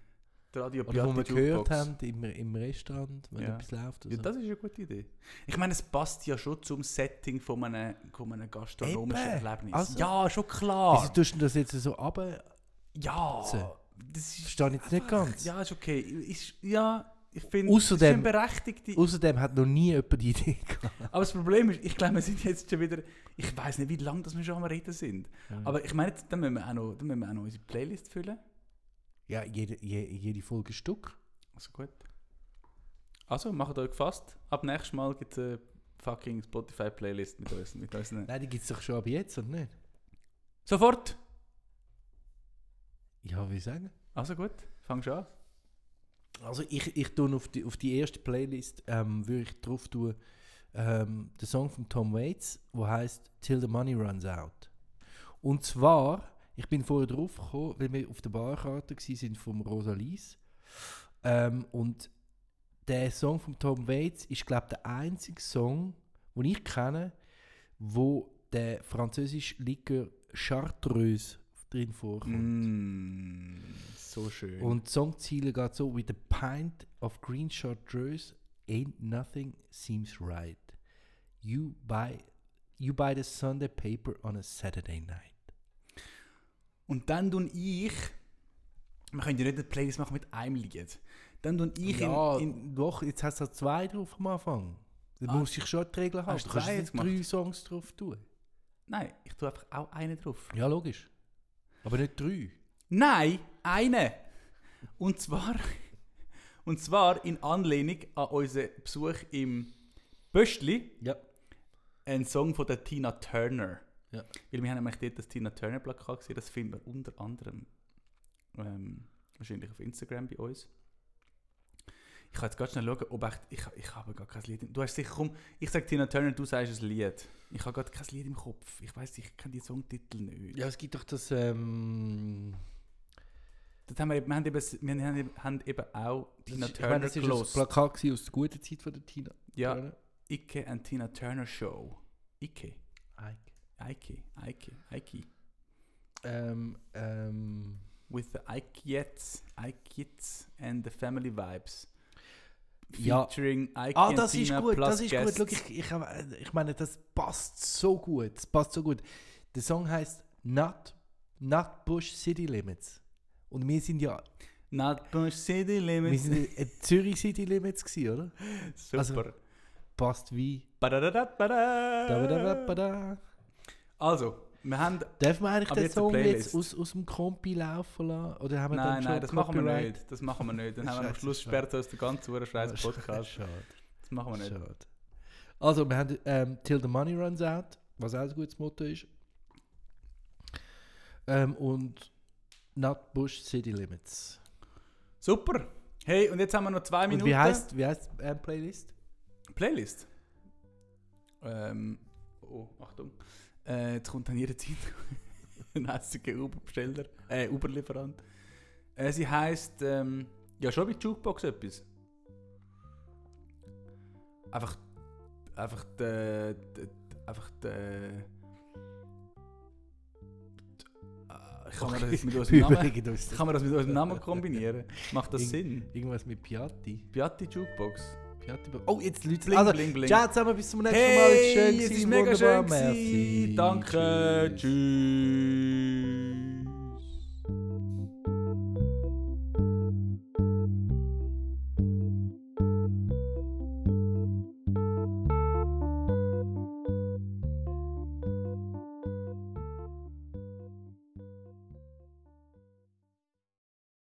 Die Radio Oder wo wir Piatti gehört Jukebox. haben im, im Restaurant, wenn Ja. etwas läuft. Ja, so. das ist eine gute Idee. Ich meine, es passt ja schon zum Setting von einem, von einem gastronomischen Eben. Erlebnis. Also- ja, schon klar. Wieso tust du das jetzt so runter? Ja, das ist Verstehe ich jetzt nicht ganz. Ja, ist okay. Ist, ja, ich finde, es ist eine berechtigte. Außerdem hat noch nie jemand die Idee gehabt. Aber das Problem ist, ich glaube, wir sind jetzt schon wieder. Ich weiß nicht, wie lange wir schon am Reden sind. Aber ich meine, dann müssen wir auch noch, dann müssen wir auch noch unsere Playlist füllen. Ja, jede, je, jede Folge Stück. Also gut. Also, macht euch gefasst. Ab nächstes Mal gibt es eine fucking Spotify-Playlist mit uns. Mit unseren Nein, die gibt es doch schon ab jetzt, oder nicht? Sofort! Ja, wie sagen? Also gut. Fangst du an? Also ich, ich tue auf die, auf die erste Playlist, ähm, würde ich drauf tun, ähm, den Song von Tom Waits, der heißt Till the Money Runs Out. Und zwar, ich bin vorher drauf gekommen, weil wir auf der Barkarte sind vom Rosalis. Ähm, und der Song von Tom Waits ist, glaube ich, der einzige Song, den ich kenne, wo der französische Likör Chartreuse drin vorkommt. Mm, so schön. Und Songziele geht so: With a pint of green chartreuse, ain't nothing seems right. You buy, you buy the Sunday paper on a Saturday night. Und dann tun ich, wir können ja nicht eine Playlist machen mit einem Lied. Dann tun ich ja, in, in doch, jetzt hast du zwei drauf am Anfang. Da Ah, muss ich schon die Regeln haben. hast Du du kannst jetzt drei Songs drauf tun. Nein, ich tue einfach auch einen drauf. Ja, logisch. Aber nicht drei. Nein, eine. Und zwar, *laughs* und zwar in Anlehnung an unseren Besuch im Böstli, Ja. ein Song von der Tina Turner. Ja. Weil wir haben nämlich dort das Tina Turner Plakat gesehen, das finden wir unter anderem ähm, wahrscheinlich auf Instagram bei uns. Ich kann jetzt ganz schnell schauen, ob echt, ich, ich habe gar kein Lied. im- Du hast sicher, komm, ich sage Tina Turner, du sagst ein Lied. Ich habe gerade kein Lied im Kopf. Ich weiß, ich kenne die Songtitel nicht. Ja, es gibt doch das. Ähm, Das haben wir, wir, haben eben, wir haben eben, haben eben auch das Tina ist, ich meine, Turner das ein gelost. Plakat gewesen aus der guten Zeit von der Tina. Ja, Turner. Ike and Tina Turner Show. Ike. Ike. Ike. Ike. Ike. Ähm, ähm, With the Ikeets. Ikeets and the Family Vibes. Ja. Featuring Ike Ah, and das ist gut, das ist guests. gut. Schau, ich, ich, hab- ich meine, das passt so gut. Das passt so gut. Der Song heißt Not, Not Bush City Limits. Und wir sind ja Not Bush City wir Limits. sind in Zürich City Limits gewesen, oder? Super. also- Passt wie. Also, wir haben. Dürfen wir eigentlich den Song jetzt aus, aus dem Kompi laufen lassen? Oder haben wir Nein, nein, das machen wir Copyright? nicht. Das machen wir nicht. Dann haben wir am *laughs* Schluss sperrt uns der ganze Uhr scheiß *laughs* Podcast. Schade. Das machen wir nicht. Schade. Also, wir haben ähm, Till the Money Runs Out, was auch ein gutes Motto ist. Ähm, und Not Bush City Limits. Super. Hey, und jetzt haben wir noch zwei Minuten. Und wie heißt wie heißt ähm, Playlist? Playlist. Ähm, oh, Achtung. Äh, jetzt kommt dann jederzeit *laughs* ein hässiger Uber-Besteller, äh, Uber-Lieferant. Äh, sie heisst, ähm, ja schon wie Jukebox etwas. Einfach, einfach der, der einfach der, Ah, ich kann mir das mit unserem Namen, kann man das mit unserem Namen kombinieren? Macht das Irgend- Sinn? Irgendwas mit Piatti. Piatti Jukebox. Piatti oh, jetzt Leute. Bling, also, bling, bling. ciao zusammen, bis zum nächsten Mal. Es ist schön Hey, es ist mega schön. Danke. Tschüss.